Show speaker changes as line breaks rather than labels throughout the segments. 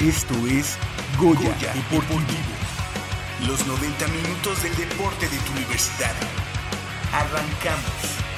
Esto es Goya, Deportivo. Los 90 minutos del deporte de tu universidad. Arrancamos.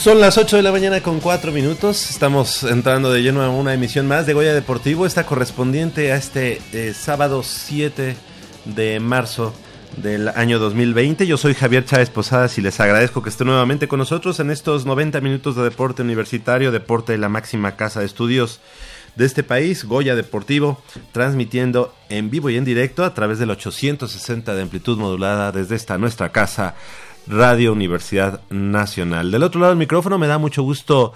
Son las 8 de la mañana con 4 minutos. Estamos entrando de lleno a una emisión más de Goya Deportivo. Esta correspondiente a este eh, sábado 7 de marzo del año 2020. Yo soy Javier Chávez Posadas y les agradezco que estén nuevamente con nosotros en estos 90 minutos de deporte universitario, deporte de la máxima casa de estudios de este país, Goya Deportivo, transmitiendo en vivo y en directo a través del 860 de amplitud modulada desde esta nuestra casa Radio Universidad Nacional. Del otro lado del micrófono me da mucho gusto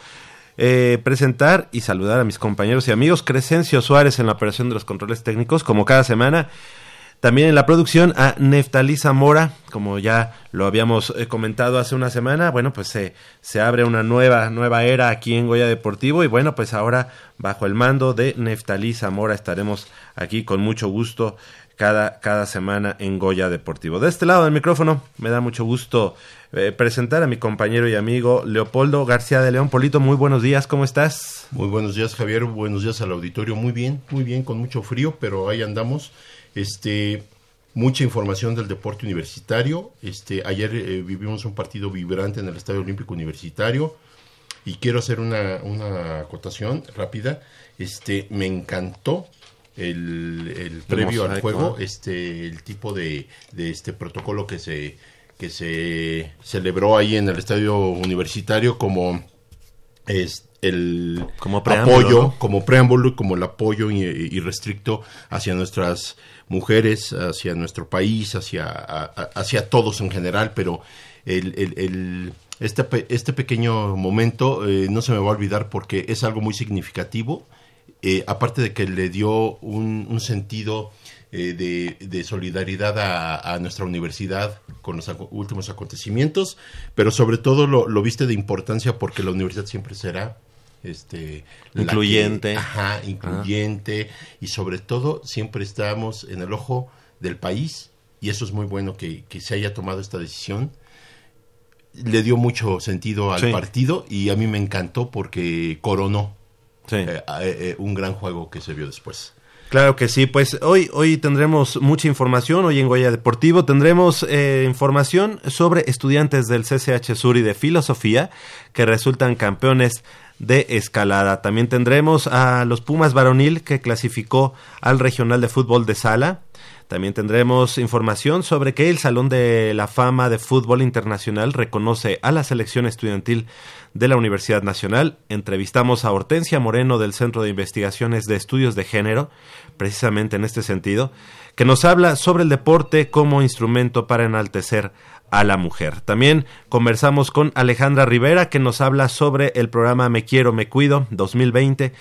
eh, presentar y saludar a mis compañeros y amigos. Crescencio Suárez en la operación de los controles técnicos, como cada semana. También en la producción a Neftalí Zamora, como ya lo habíamos eh, comentado hace una semana, bueno, pues se abre una nueva, nueva era aquí en Goya Deportivo y bueno, pues ahora bajo el mando de Neftalí Zamora estaremos aquí con mucho gusto cada, cada semana en Goya Deportivo. De este lado del micrófono me da mucho gusto eh, presentar a mi compañero y amigo Leopoldo García de León. Polito, muy buenos días, ¿cómo estás?
Muy buenos días, Javier, buenos días al auditorio. Muy bien, muy bien, con mucho frío, pero ahí andamos. Este, mucha información del deporte universitario. Este, ayer eh, vivimos un partido vibrante en el Estadio Olímpico Universitario y quiero hacer una, una acotación rápida. Este, me encantó el, previo al juego, este, el tipo de, de este protocolo que se, que se celebró ahí en el estadio universitario como es el
como
apoyo, como preámbulo y como el apoyo irrestricto hacia nuestras mujeres, hacia nuestro país, hacia, hacia todos en general, pero el, el, este, este pequeño momento eh, no se me va a olvidar porque es algo muy significativo eh, aparte de que le dio un, sentido eh, de, solidaridad a, nuestra universidad con los últimos acontecimientos, pero sobre todo lo, viste de importancia porque la universidad siempre será este
incluyente,
ajá, incluyente y sobre todo siempre estamos en el ojo del país y eso es muy bueno que, se haya tomado esta decisión. Le dio mucho sentido al partido y a mí me encantó porque coronó eh, eh, eh, un gran juego que se vio después.
Claro que sí, pues hoy, hoy tendremos mucha información, hoy en Goya Deportivo tendremos información sobre estudiantes del CCH Sur y de Filosofía que resultan campeones de escalada. También tendremos a los Pumas Varonil que clasificó al Regional de Fútbol de Sala. También tendremos información sobre que el Salón de la Fama de Fútbol Internacional reconoce a la selección estudiantil de la Universidad Nacional. Entrevistamos a Hortensia Moreno del Centro de Investigaciones de Estudios de Género, precisamente en este sentido, que nos habla sobre el deporte como instrumento para enaltecer a la mujer. También conversamos con Alejandra Rivera que nos habla sobre el programa Me Quiero, Me Cuido 2020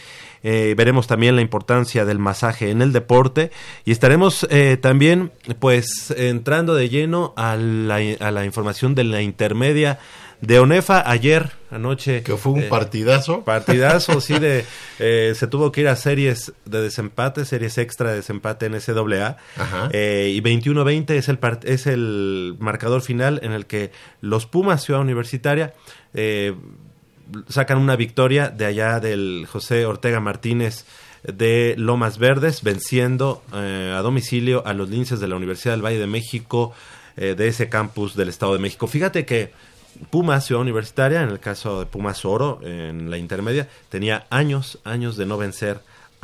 eh, veremos también la importancia del masaje en el deporte y estaremos eh, también pues entrando de lleno a la, a la información de la intermedia de Onefa ayer, anoche.
Que fue un
eh,
partidazo.
Partidazo, sí, de, eh, se tuvo que ir a series de desempate, series extra de desempate en SAA.
Ajá.
Eh, y 21-20 es el, es el marcador final en el que los Pumas, Ciudad Universitaria, eh, sacan una victoria de allá del José Ortega Martínez de Lomas Verdes, venciendo eh, a domicilio a los linces de la Universidad del Valle de México, eh, de ese campus del Estado de México. Fíjate que Pumas, Ciudad Universitaria, en el caso de Pumas Oro, en la intermedia, tenía años, años de no vencer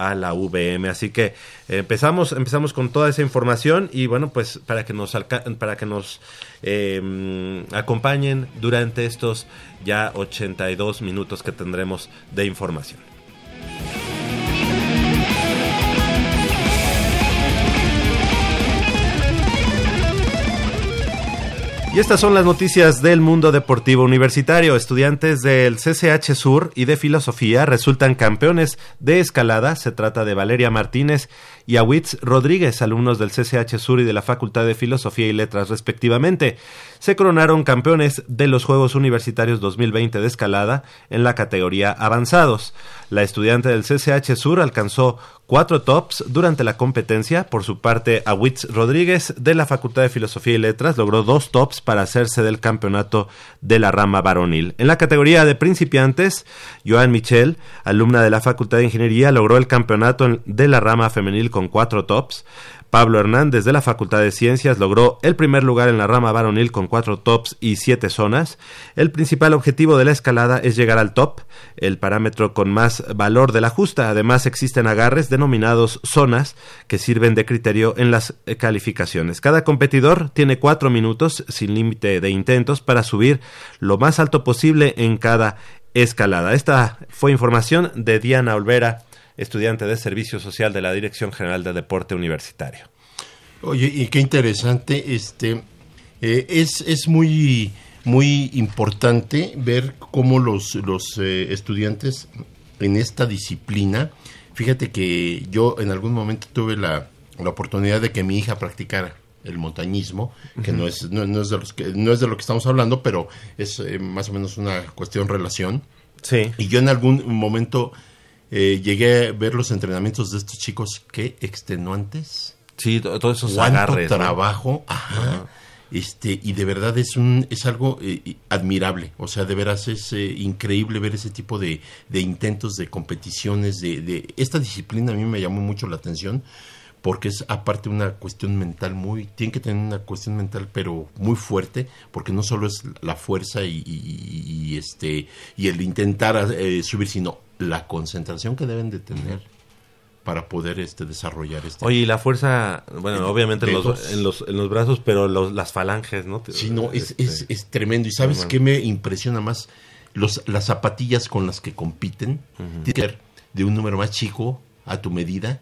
a la VM. Así que empezamos, empezamos con toda esa información y bueno, pues para que nos para que nos mm, acompañen durante estos ya 82 minutos que tendremos de información. Y estas son las noticias del mundo deportivo universitario. Estudiantes del CCH Sur y de Filosofía resultan campeones de escalada. Se trata de Valeria Martínez y Awitz Rodríguez, alumnos del CCH Sur y de la Facultad de Filosofía y Letras respectivamente. Se coronaron campeones de los Juegos Universitarios 2020 de escalada en la categoría avanzados. La estudiante del CCH Sur alcanzó cuatro tops durante la competencia. Por su parte, Awitz Rodríguez de la Facultad de Filosofía y Letras logró dos tops para hacerse del campeonato de la rama varonil. En la categoría de principiantes, Joan Michel, alumna de la Facultad de Ingeniería, logró el campeonato de la rama femenil con cuatro tops. Pablo Hernández de la Facultad de Ciencias logró el primer lugar en la rama varonil con cuatro tops y siete zonas. El principal objetivo de la escalada es llegar al top, el parámetro con más valor de la justa. Además existen agarres denominados zonas que sirven de criterio en las calificaciones. Cada competidor tiene cuatro minutos sin límite de intentos para subir lo más alto posible en cada escalada. Esta fue información de Diana Olvera estudiante de Servicio Social de la Dirección General de Deporte Universitario.
Oye, y qué interesante, este, eh, es, es muy, muy importante ver cómo los, los eh, estudiantes en esta disciplina, fíjate que yo en algún momento tuve la, la oportunidad de que mi hija practicara el montañismo, que no es, no, no es de los que, no es de lo que estamos hablando, pero es eh, más o menos una cuestión relación.
Sí.
Y yo en algún momento eh, llegué a ver los entrenamientos de estos chicos, qué extenuantes
Sí, to- todos esos
cuánto
agarres. ¿no?
trabajo, ajá, este y de verdad es un es algo eh, admirable, o sea, de veras es eh, increíble ver ese tipo de, de intentos de competiciones de, de esta disciplina a mí me llamó mucho la atención porque es aparte una cuestión mental muy tiene que tener una cuestión mental pero muy fuerte porque no solo es la fuerza y, y- y, este y el intentar eh, subir sino la concentración que deben de tener para poder este desarrollar este
Oye, y la fuerza, bueno,
En
obviamente en los, en los, en los brazos, pero los, las falanges, ¿no?
Sí, no, es,
Este,
es, es tremendo. ¿Y sabes
tremendo.
qué me impresiona más? Los, las zapatillas con las que compiten, tiene que ser de un número más chico a tu medida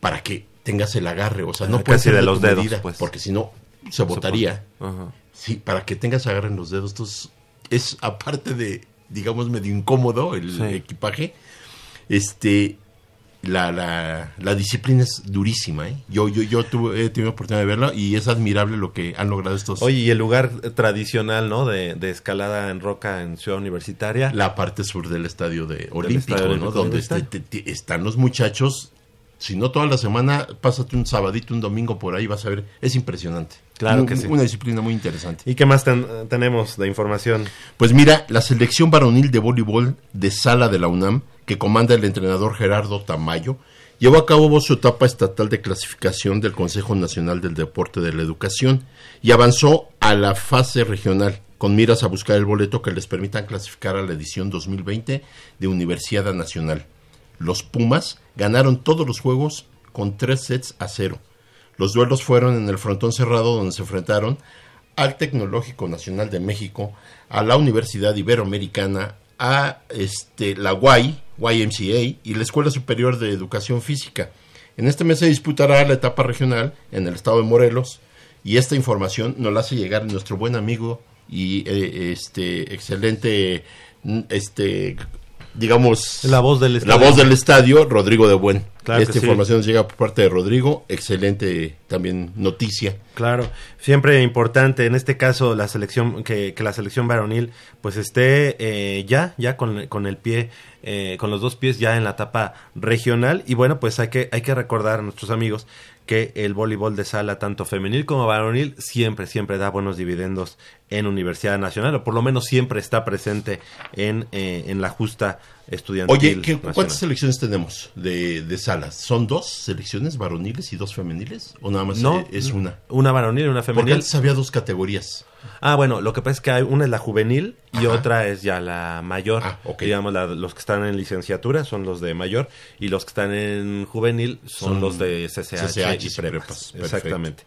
para que tengas el agarre. O sea, no
Ah,
puede ser
de los dedos,
medida,
pues.
porque si no, se botaría.
Ajá.
Sí, para que tengas agarre en los dedos. Entonces, es aparte de, digamos, medio incómodo el
Sí.
equipaje, este... La, la, la disciplina es durísima, ¿eh? Yo, yo, yo tuve, he tenido oportunidad de verla y es admirable lo que han logrado estos
Oye, y el lugar tradicional, ¿no? De, de escalada en roca en Ciudad Universitaria.
la parte sur del estadio de olímpico,
estadio
¿no? Donde este- te- te- están los muchachos. Si no toda la semana, pásate un sabadito, un domingo por ahí, vas a ver. Es impresionante.
Claro
Un-
que sí.
Una disciplina muy interesante.
¿Y qué más ten- tenemos de información?
Pues mira, la selección varonil de voleibol de sala de la UNAM, que comanda el entrenador Gerardo Tamayo, llevó a cabo su etapa estatal de clasificación del Consejo Nacional del Deporte de la Educación y avanzó a la fase regional con miras a buscar el boleto que les permitan clasificar a la edición 2020 de Universidad Nacional. Los Pumas ganaron todos los juegos con tres sets a cero. Los duelos fueron en el frontón cerrado donde se enfrentaron al Tecnológico Nacional de México, a la Universidad Iberoamericana, a este, la UAI, YMCA y la Escuela Superior de Educación Física. En este mes se disputará la etapa regional en el estado de Morelos y esta información nos la hace llegar nuestro buen amigo y eh, este excelente este digamos
La voz del
la
estadio.
voz del estadio Rodrigo de Buen.
Claro
Esta
sí.
información llega por parte de Rodrigo. Excelente también noticia.
Claro, siempre importante en este caso la selección que, que la selección varonil pues esté eh, ya ya con, con el pie eh, con los dos pies ya en la etapa regional y bueno pues hay que hay que recordar a nuestros amigos que el voleibol de sala tanto femenil como varonil siempre siempre da buenos dividendos en Universidad Nacional o por lo menos siempre está presente en, eh, en la justa estudiantil.
Oye, ¿qué-. ¿cuántas selecciones tenemos de, de salas? ¿Son dos selecciones varoniles y dos femeniles? ¿O nada más
No,
es una?
Una varonil y una
Porque
femenil.
antes había dos categorías.
Ah, bueno, lo que pasa es que hay una es la juvenil y
Ajá.
otra es ya la mayor.
Ah, ok.
Digamos, la- los que están en licenciatura son los de mayor y los que están en juvenil son,
Son
los de CCH,
CCH
y
y
prepas. Exactamente.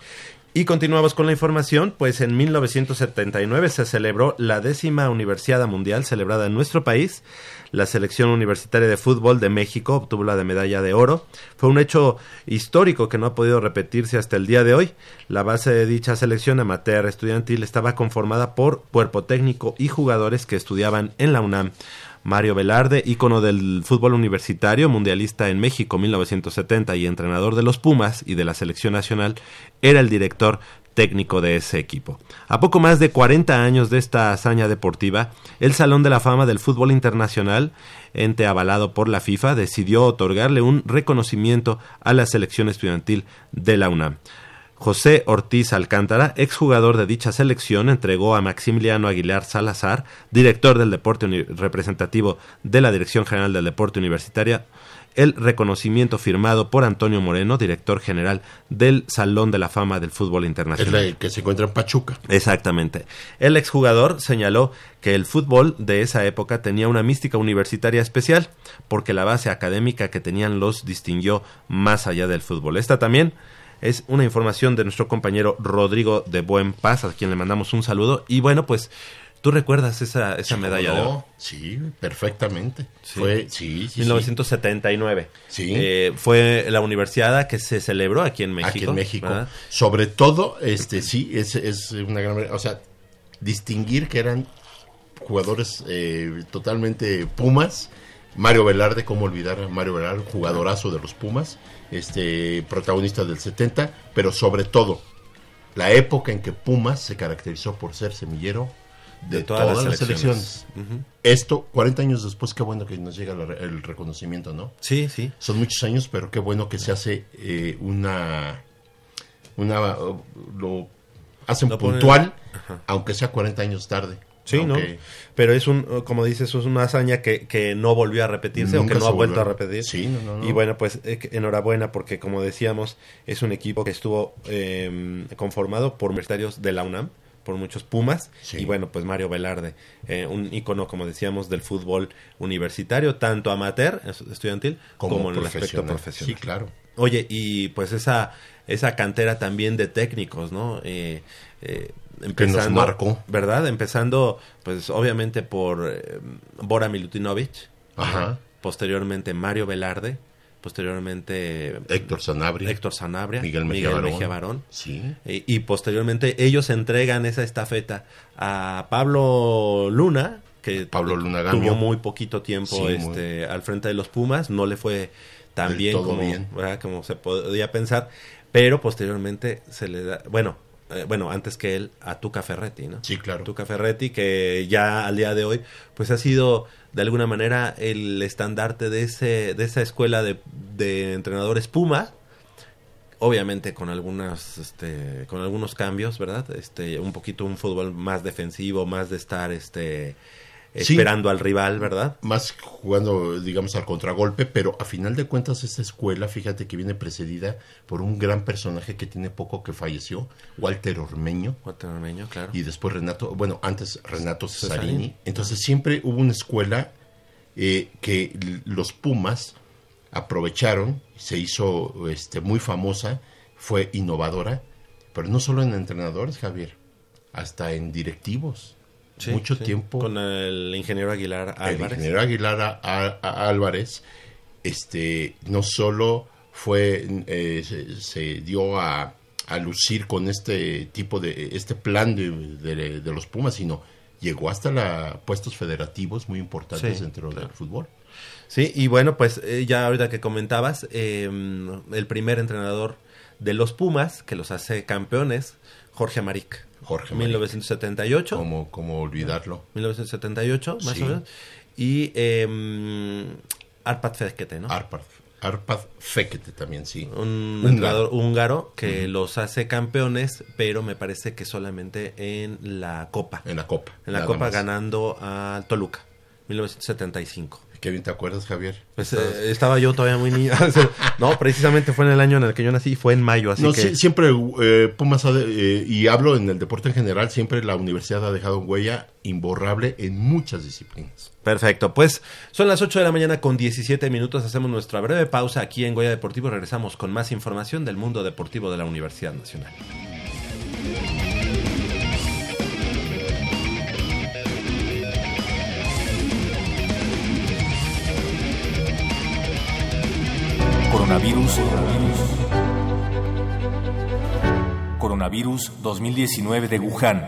Y continuamos con la información, pues en 1979 se celebró la décima Universidad Mundial celebrada en nuestro país. La selección universitaria de fútbol de México obtuvo la de medalla de oro. Fue un hecho histórico que no ha podido repetirse hasta el día de hoy. La base de dicha selección amateur estudiantil estaba conformada por cuerpo técnico y jugadores que estudiaban en la UNAM. Mario Velarde, ícono del fútbol universitario, mundialista en México 1970 y entrenador de los Pumas y de la selección nacional, era el director técnico de ese equipo. A poco más de 40 años de esta hazaña deportiva, el Salón de la Fama del Fútbol Internacional, ente avalado por la FIFA, decidió otorgarle un reconocimiento a la selección estudiantil de la UNAM. José Ortiz Alcántara, exjugador de dicha selección, entregó a Maximiliano Aguilar Salazar, director del deporte representativo de la Dirección General del Deporte Universitaria, el reconocimiento firmado por Antonio Moreno, director general del Salón de la Fama del Fútbol
Es
Internacional.
la que se encuentra en Pachuca.
Exactamente. El exjugador señaló que el fútbol de esa época tenía una mística universitaria especial, porque la base académica que tenían los distinguió más allá del fútbol. Esta también es una información de nuestro compañero Rodrigo de Buen Paz, a quien le mandamos un saludo. Y bueno, pues, ¿tú recuerdas esa, esa medalla de oro?
No, Sí, perfectamente.
Sí.
Fue, sí, sí, sí.
1979.
Sí.
Eh, fue la universidad que se celebró aquí en México.
Aquí en México.
¿verdad?
Sobre todo, este sí, es, es una gran... O sea, distinguir que eran jugadores eh, totalmente Pumas. Mario Velarde, cómo olvidar a Mario Velarde, jugadorazo de los Pumas, este protagonista del 70, pero sobre todo la época en que Pumas se caracterizó por ser semillero de,
De
todas,
todas
las.
Ujú.
Esto, 40 años después, qué bueno que nos llega el reconocimiento, ¿no?
Sí, sí.
Son muchos años, pero qué bueno que se hace eh, una, una lo hacen puntual, aunque sea 40 años tarde.
Sí, ¿no? Pero es un, como dices, es una hazaña que, que no volvió a repetirse o
Nunca
que no ha vuelto
volvió
a repetir.
Sí, no, no, no.
Y bueno, pues eh, enhorabuena porque como decíamos, es un equipo que estuvo eh, conformado por universitarios de la UNAM, por muchos Pumas,
Sí.
y bueno, pues Mario Velarde, eh, un ícono, como decíamos, del fútbol universitario, tanto amateur, es- estudiantil, como, en el aspecto profesional.
Sí, claro.
Oye, y pues esa, esa cantera también de técnicos, ¿no? Eh, eh, empezando,
marcó.
¿verdad? Empezando, pues obviamente por eh, Bora Milutinovic,
Ajá.
posteriormente Mario Velarde, posteriormente
Héctor Sanabria.
Héctor Sanabria,
Miguel Mejía Barón.
Mejía Barón.
Sí.
Y posteriormente ellos entregan esa estafeta a Pablo Luna, que
Pablo Luna Gamio.
tuvo muy poquito tiempo
Sí, muy-
este, al frente de los Pumas, no le fue tan bien como, como se podía pensar, pero posteriormente se le da, bueno, eh, bueno, antes que él, a Tuca Ferretti, ¿no?
Sí, claro.
Tuca Ferretti, que ya al día de hoy, pues ha sido de alguna manera el estandarte de ese, de esa escuela de, de entrenadores Puma, obviamente con algunas, este, con algunos cambios, ¿verdad? Este, un poquito un fútbol más defensivo, más de estar, este,
Sí.
esperando al rival, ¿verdad?
Más jugando, digamos, al contragolpe, pero a final de cuentas esta escuela, fíjate que viene precedida por un gran personaje que tiene poco que falleció, Walter Ormeño.
Walter Ormeño, claro.
y después Renato, bueno, antes Renato Cesarini.
Cesarini.
Entonces siempre hubo una escuela eh, que los Pumas aprovecharon, se hizo este, muy famosa, fue innovadora, pero no solo en entrenadores, Javier, hasta en directivos.
Sí,
Mucho
sí.
tiempo.
Con el ingeniero Aguilar
El
Álvarez.
ingeniero Aguilar a- a- a- Álvarez, este, no solo fue, eh, se, se dio a, a lucir con este tipo de, este plan de, de- de los Pumas, sino llegó hasta la puestos federativos muy importantes
Sí,
dentro
claro.
del fútbol.
Sí, y bueno, pues eh, ya ahorita que comentabas, eh, el primer entrenador de los Pumas, que los hace campeones, Jorge Amaric.
Jorge
1978.
¿Cómo, ¿Cómo olvidarlo?
1978, más o menos. Y eh, Arpad Fekete, ¿no?
Arpad, Arpad Fekete también, sí.
Un entrenador húngaro que los hace campeones, pero me parece que solamente en la Copa.
En la Copa.
En la Copa ganando al Toluca, 1975.
Qué bien te acuerdas, Javier.
Pues eh, estaba yo todavía muy niño. no, precisamente fue en el año en el que yo nací, fue en mayo, así
no,
que...
siempre eh, Pumas, eh, y hablo en el deporte en general, siempre la universidad ha dejado huella imborrable en muchas disciplinas.
Perfecto, pues son las 8 de la mañana con 17 minutos, hacemos nuestra breve pausa aquí en Goya Deportivo, regresamos con más información del mundo deportivo de la Universidad Nacional.
Coronavirus. Coronavirus 2019 de Wuhan.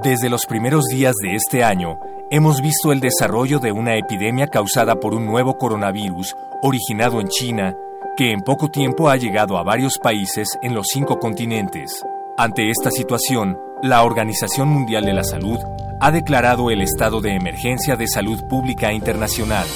Desde los primeros días de este año, hemos visto el desarrollo de una epidemia causada por un nuevo coronavirus originado en China, que en poco tiempo ha llegado a varios países en los cinco continentes. Ante esta situación, la Organización Mundial de la Salud ha declarado el estado de emergencia de salud pública internacional.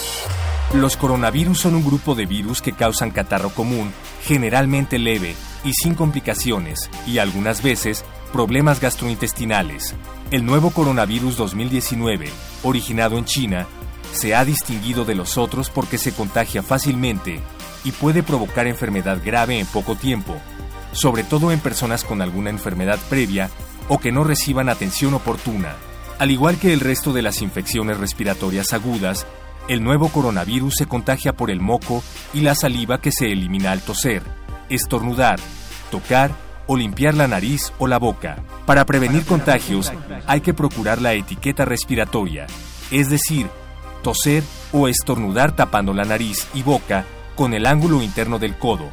Los coronavirus son un grupo de virus que causan catarro común, generalmente leve y sin complicaciones, y algunas veces problemas gastrointestinales. El nuevo coronavirus 2019, originado en China, se ha distinguido de los otros porque se contagia fácilmente y puede provocar enfermedad grave en poco tiempo, sobre todo en personas con alguna enfermedad previa o que no reciban atención oportuna. Al igual que el resto de las infecciones respiratorias agudas, el nuevo coronavirus se contagia por el moco y la saliva que se elimina al toser, estornudar, tocar o limpiar la nariz o la boca. Para prevenir contagios hay que procurar la etiqueta respiratoria, es decir, toser o estornudar tapando la nariz y boca con el ángulo interno del codo,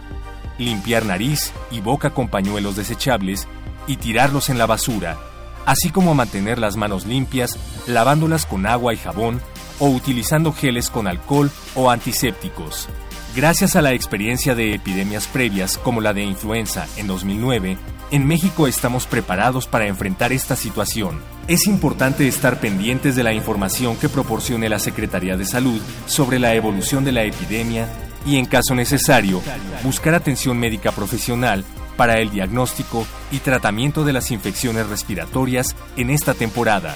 limpiar nariz y boca con pañuelos desechables y tirarlos en la basura, así como mantener las manos limpias lavándolas con agua y jabón o utilizando geles con alcohol o antisépticos. Gracias a la experiencia de epidemias previas como la de influenza en 2009, en México estamos preparados para enfrentar esta situación. Es importante estar pendientes de la información que proporcione la Secretaría de Salud sobre la evolución de la epidemia y, en caso necesario, buscar atención médica profesional para el diagnóstico y tratamiento de las infecciones respiratorias en esta temporada.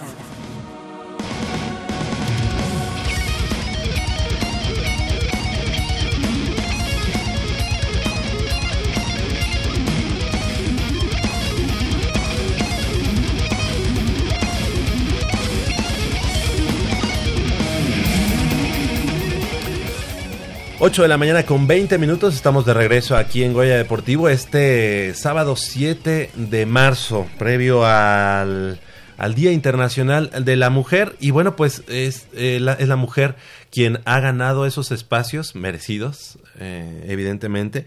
Ocho de la mañana con 20 minutos, estamos de regreso aquí en Goya Deportivo este sábado 7 de marzo, previo al, al Día Internacional de la Mujer. Y bueno, pues es, eh, la, es la mujer quien ha ganado esos espacios merecidos, eh, evidentemente.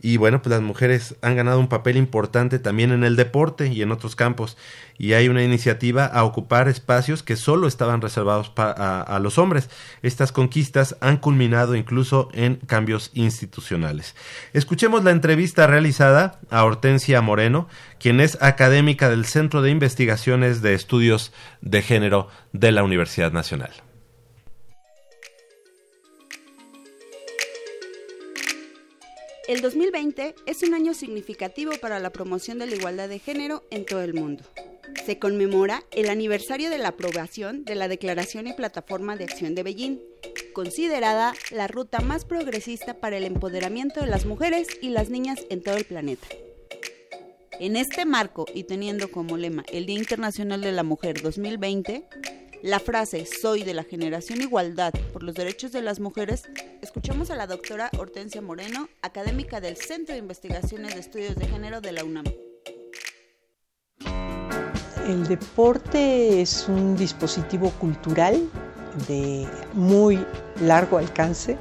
Y bueno, pues las mujeres han ganado un papel importante también en el deporte y en otros campos. Y hay una iniciativa a ocupar espacios que solo estaban reservados a, los hombres. Estas conquistas han culminado incluso en cambios institucionales. Escuchemos la entrevista realizada a Hortensia Moreno, quien es académica del Centro de Investigaciones de Estudios de Género de la Universidad Nacional.
El 2020 es un año significativo para la promoción de la igualdad de género en todo el mundo. Se conmemora el aniversario de la aprobación de la Declaración y Plataforma de Acción de Beijing, considerada la ruta más progresista para el empoderamiento de las mujeres y las niñas en todo el planeta. En este marco y teniendo como lema el Día Internacional de la Mujer 2020, la frase Soy de la generación Igualdad por los derechos de las mujeres, escuchamos a la doctora Hortensia Moreno, académica del Centro de Investigaciones de Estudios de Género de la UNAM.
El deporte es un dispositivo cultural de muy largo alcance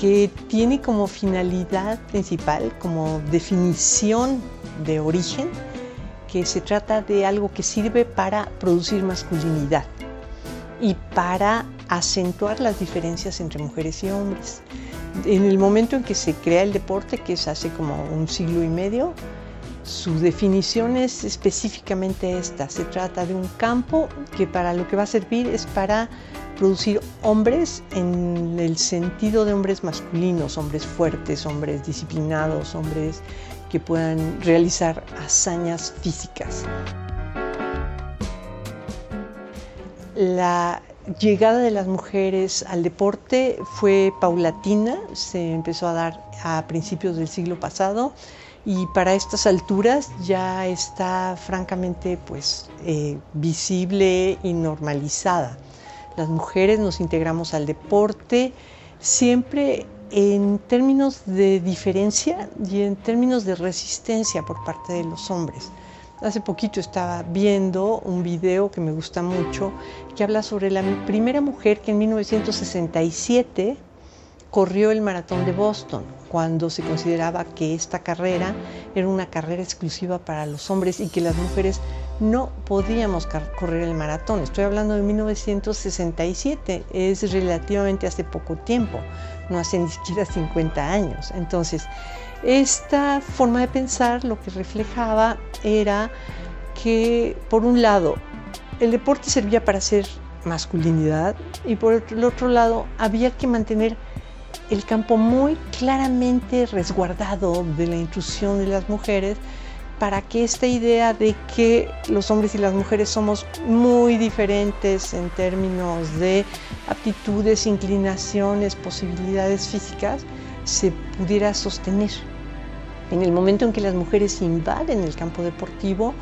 que tiene como finalidad principal, como definición de origen, que se trata de algo que sirve para producir masculinidad y para acentuar las diferencias entre mujeres y hombres. En el momento en que se crea el deporte, que es hace como un siglo y medio, su definición es específicamente esta. Se trata de un campo que para lo que va a servir es para producir hombres en el sentido de hombres masculinos, hombres fuertes, hombres disciplinados, hombres que puedan realizar hazañas físicas. La llegada de las mujeres al deporte fue paulatina, se empezó a dar a principios del siglo pasado y para estas alturas ya está francamente pues eh, visible y normalizada. Las mujeres nos integramos al deporte siempre en términos de diferencia y en términos de resistencia por parte de los hombres. Hace poquito estaba viendo un video que me gusta mucho que habla sobre la primera mujer que en 1967 corrió el maratón de Boston, cuando se consideraba que esta carrera era una carrera exclusiva para los hombres y que las mujeres no podíamos correr el maratón. Estoy hablando de 1967, es relativamente hace poco tiempo, no hace ni siquiera 50 años. Entonces, esta forma de pensar lo que reflejaba era que, por un lado, el deporte servía para hacer masculinidad y por el otro lado había que mantener el campo muy claramente resguardado de la intrusión de las mujeres para que esta idea de que los hombres y las mujeres somos muy diferentes en términos de aptitudes, inclinaciones, posibilidades físicas, se pudiera sostener. En el momento en que las mujeres invaden el campo deportivo,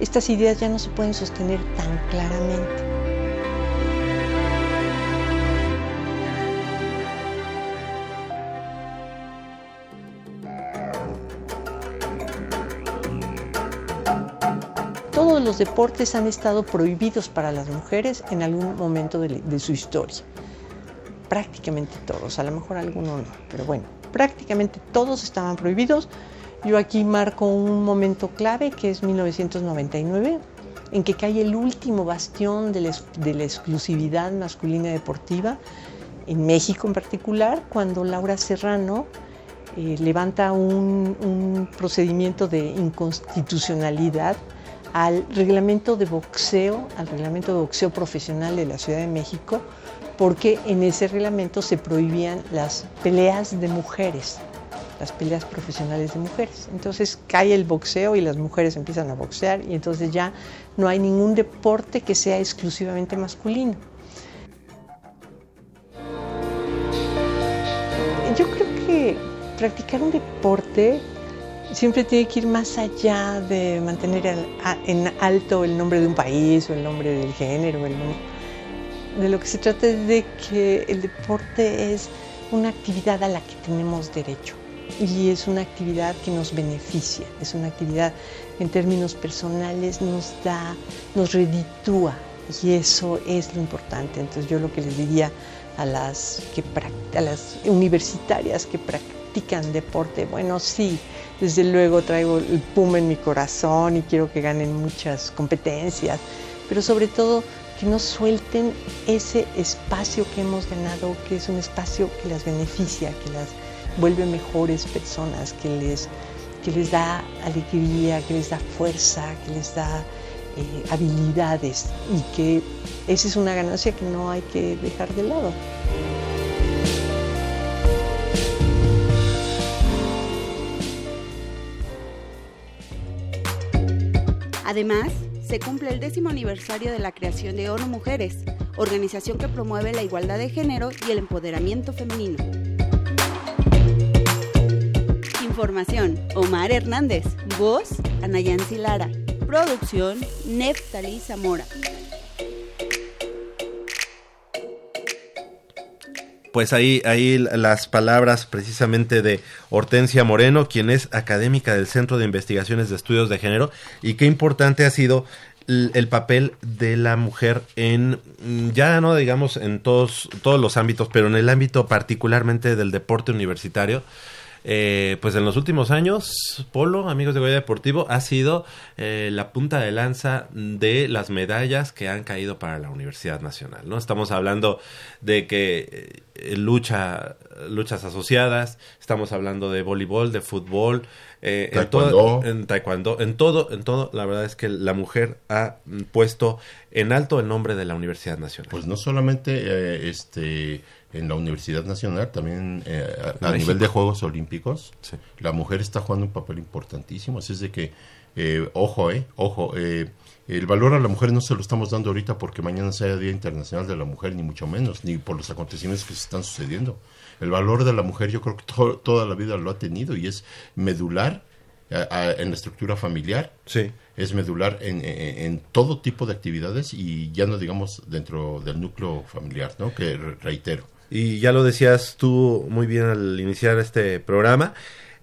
estas ideas ya no se pueden sostener tan claramente. todos los deportes han estado prohibidos para las mujeres en algún momento de, su historia. Prácticamente todos, a lo mejor algunos no, pero bueno, prácticamente todos estaban prohibidos. Yo aquí marco un momento clave que es 1999, en que cae el último bastión de la, exclusividad masculina deportiva, en México en particular, cuando Laura Serrano eh, levanta un procedimiento de inconstitucionalidad al reglamento de boxeo, al reglamento de boxeo profesional de la Ciudad de México, porque en ese reglamento se prohibían las peleas de mujeres, las peleas profesionales de mujeres. Entonces cae el boxeo y las mujeres empiezan a boxear y entonces ya no hay ningún deporte que sea exclusivamente masculino. Yo creo que practicar un deporte siempre tiene que ir más allá de mantener en alto el nombre de un país o el nombre del género. de lo que se trata es de que el deporte es una actividad a la que tenemos derecho y es una actividad que nos beneficia, es una actividad que en términos personales nos da, nos reditúa y eso es lo importante. Entonces yo lo que les diría a las, que, a las universitarias que practican deporte, bueno, sí, desde luego traigo el Puma en mi corazón y quiero que ganen muchas competencias, pero sobre todo que no suelten ese espacio que hemos ganado, que es un espacio que las beneficia, que las vuelve mejores personas, que les, que les da alegría, que les da fuerza, que les da eh, habilidades y que esa es una ganancia que no hay que dejar de lado.
Además, se cumple el décimo aniversario de la creación de ONU Mujeres, organización que promueve la igualdad de género y el empoderamiento femenino. Información, Omar Hernández. Voz, Anayansi Lara. Producción, Neftali Zamora.
Pues ahí, ahí las palabras precisamente de Hortensia Moreno, quien es académica del Centro de Investigaciones de Estudios de Género, y qué importante ha sido el, papel de la mujer en, ya no digamos en todos, todos los ámbitos, pero en el ámbito particularmente del deporte universitario. Eh, pues en los últimos años, Polo, amigos de Goya Deportivo, ha sido eh, la punta de lanza de las medallas que han caído para la Universidad Nacional, ¿no? Estamos hablando de que eh, lucha, luchas asociadas, estamos hablando de voleibol, de fútbol, eh, en, todo, en taekwondo, en todo, en todo, la verdad es que la mujer ha puesto en alto el nombre de la Universidad Nacional.
Pues no solamente eh, este en la Universidad Nacional, también eh, a, nivel de Juegos Olímpicos, la mujer está jugando un papel importantísimo, así es de que, ojo, eh, ojo, el valor a la mujer no se lo estamos dando ahorita porque mañana sea Día Internacional de la Mujer, ni mucho menos, ni por los acontecimientos que se están sucediendo. El valor de la mujer yo creo que toda la vida lo ha tenido y es medular en la estructura familiar.
Sí.
Es medular en, todo tipo de actividades y ya no digamos dentro del núcleo familiar, ¿no? Que reitero.
Y ya lo decías tú muy bien al iniciar este programa.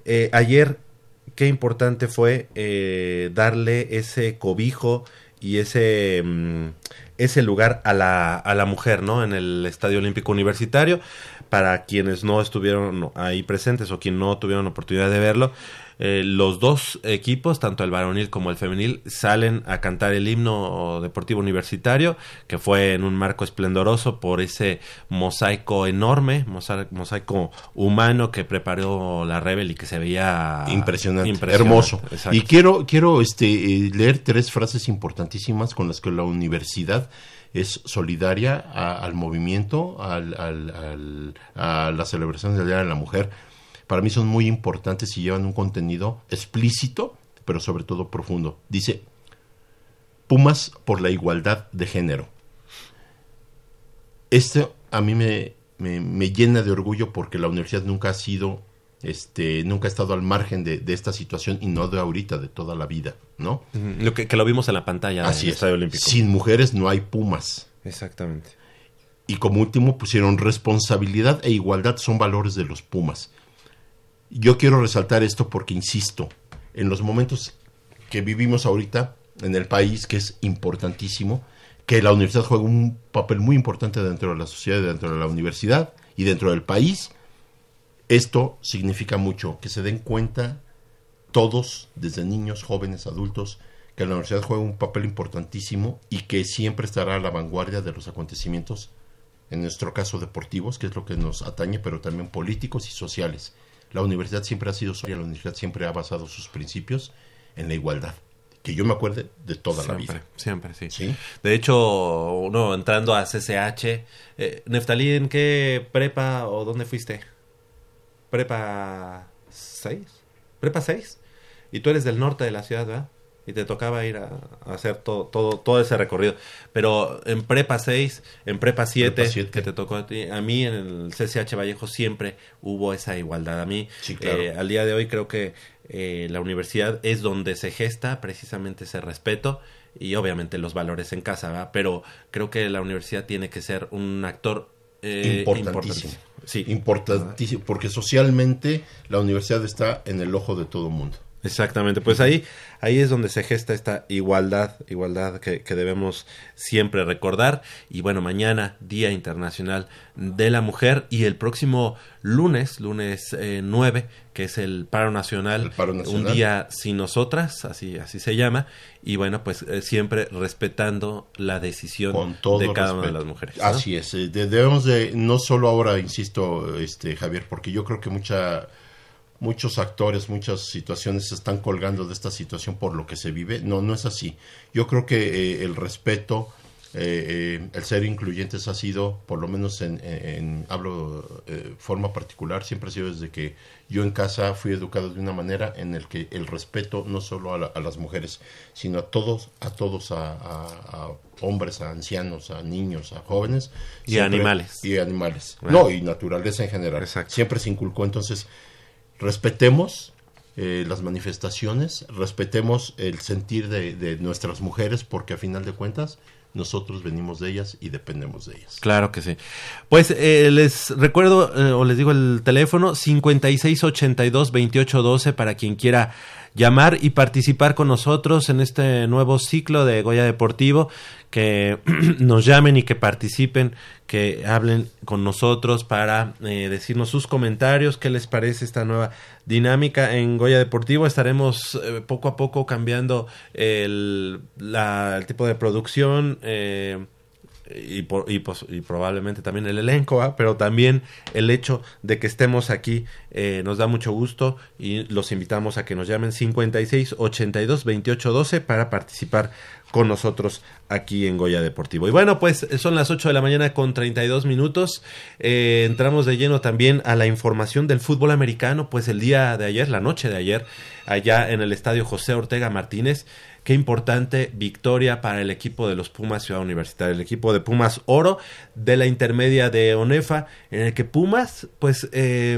Eh, ayer, qué importante fue eh, darle ese cobijo y ese, mm, ese lugar a la, a la mujer, ¿no? En el Estadio Olímpico Universitario para quienes no estuvieron ahí presentes o quien no tuvieron oportunidad de verlo, eh, los dos equipos, tanto el varonil como el femenil, salen a cantar el himno deportivo universitario, que fue en un marco esplendoroso por ese mosaico enorme, mosaico humano que preparó la Rebel y que se veía
impresionante, hermoso. Y quiero, quiero este, eh, leer tres frases importantísimas con las que la universidad es solidaria al movimiento, al, al, a la celebración del Día de la Mujer. Para mí son muy importantes y llevan un contenido explícito, pero sobre todo profundo. Dice, Pumas por la igualdad de género. Esto a mí me, me llena de orgullo porque la universidad nunca ha sido este, nunca ha estado al margen de, esta situación y no de ahorita, de toda la vida, ¿no?
Lo que, lo vimos en la pantalla
Así del Estadio Olímpico. Sin mujeres no hay Pumas.
Exactamente.
Y como último pusieron responsabilidad e igualdad son valores de los Pumas. Yo quiero resaltar esto porque, insisto, en los momentos que vivimos ahorita en el país, que es importantísimo, que la universidad juega un papel muy importante dentro de la sociedad, dentro de la universidad y dentro del país, esto significa mucho, que se den cuenta todos, desde niños, jóvenes, adultos, que la universidad juega un papel importantísimo y que siempre estará a la vanguardia de los acontecimientos, en nuestro caso deportivos, que es lo que nos atañe, pero también políticos y sociales. La universidad siempre ha sido social, la universidad siempre ha basado sus principios en la igualdad. Que yo me acuerde de toda
la
vida.
Siempre, sí. De hecho, uno entrando a CCH, eh, Neftalí, ¿en qué prepa o dónde fuiste? prepa 6, prepa 6, y tú eres del norte de la ciudad, ¿verdad? Y te tocaba ir a, hacer todo, todo, todo ese recorrido. Pero en prepa 6, en prepa 7, que te tocó a ti, a mí en el CCH Vallejo siempre hubo esa igualdad. A mí, eh, al día de hoy creo que eh, la universidad es donde se gesta precisamente ese respeto y obviamente los valores en casa, ¿verdad? Pero creo que la universidad tiene que ser un actor
eh, importantísimo. Sí. Importantísimo, porque socialmente la universidad está en el ojo de todo el mundo.
Exactamente, pues ahí, ahí es donde se gesta esta igualdad, igualdad que, debemos siempre recordar. Y bueno, mañana, Día Internacional de la Mujer, y el próximo lunes, lunes 9, eh, que es el paro, nacional, un día sin nosotras, así, así se llama, y bueno, pues eh, siempre respetando la decisión de cada una de las mujeres.
Así es, eh, debemos de, no solo ahora, insisto, este Javier, porque yo creo que mucha muchos actores, muchas situaciones se están colgando de esta situación por lo que se vive. No, no es así. Yo creo que eh, el respeto, eh, eh, el ser incluyentes ha sido, por lo menos en, hablo de forma particular, siempre ha sido desde que yo en casa fui educado de una manera en el que el respeto no solo a, las mujeres, sino a todos, a todos, a, hombres, a ancianos, a niños, a jóvenes.
Y animales.
Y animales. No, y naturaleza en general. Siempre se inculcó entonces respetemos eh, las manifestaciones, respetemos el sentir de, nuestras mujeres, porque a final de cuentas nosotros venimos de ellas y dependemos de ellas.
Claro que sí. Pues eh, les recuerdo eh, o les digo el teléfono 5682-2812 para quien quiera llamar y participar con nosotros en este nuevo ciclo de Goya Deportivo, que nos llamen y que participen, que hablen con nosotros para eh, decirnos sus comentarios, qué les parece esta nueva dinámica en Goya Deportivo. Estaremos eh, poco a poco cambiando el, la, el tipo de producción. Eh, y, por, y, probablemente también el elenco, ¿ah? pero también el hecho de que estemos aquí eh, nos da mucho gusto y los invitamos a que nos llamen 56 82 28 12 para participar con nosotros aquí en Goya Deportivo. Y bueno, pues son las 8 de la mañana con 32 minutos. Eh, entramos de lleno también a la información del fútbol americano, pues el día de ayer, la noche de ayer, allá en el estadio José Ortega Martínez, Qué importante victoria para el equipo de los Pumas Ciudad Universitaria, el equipo de Pumas Oro de la intermedia de Onefa, en el que Pumas, pues, eh,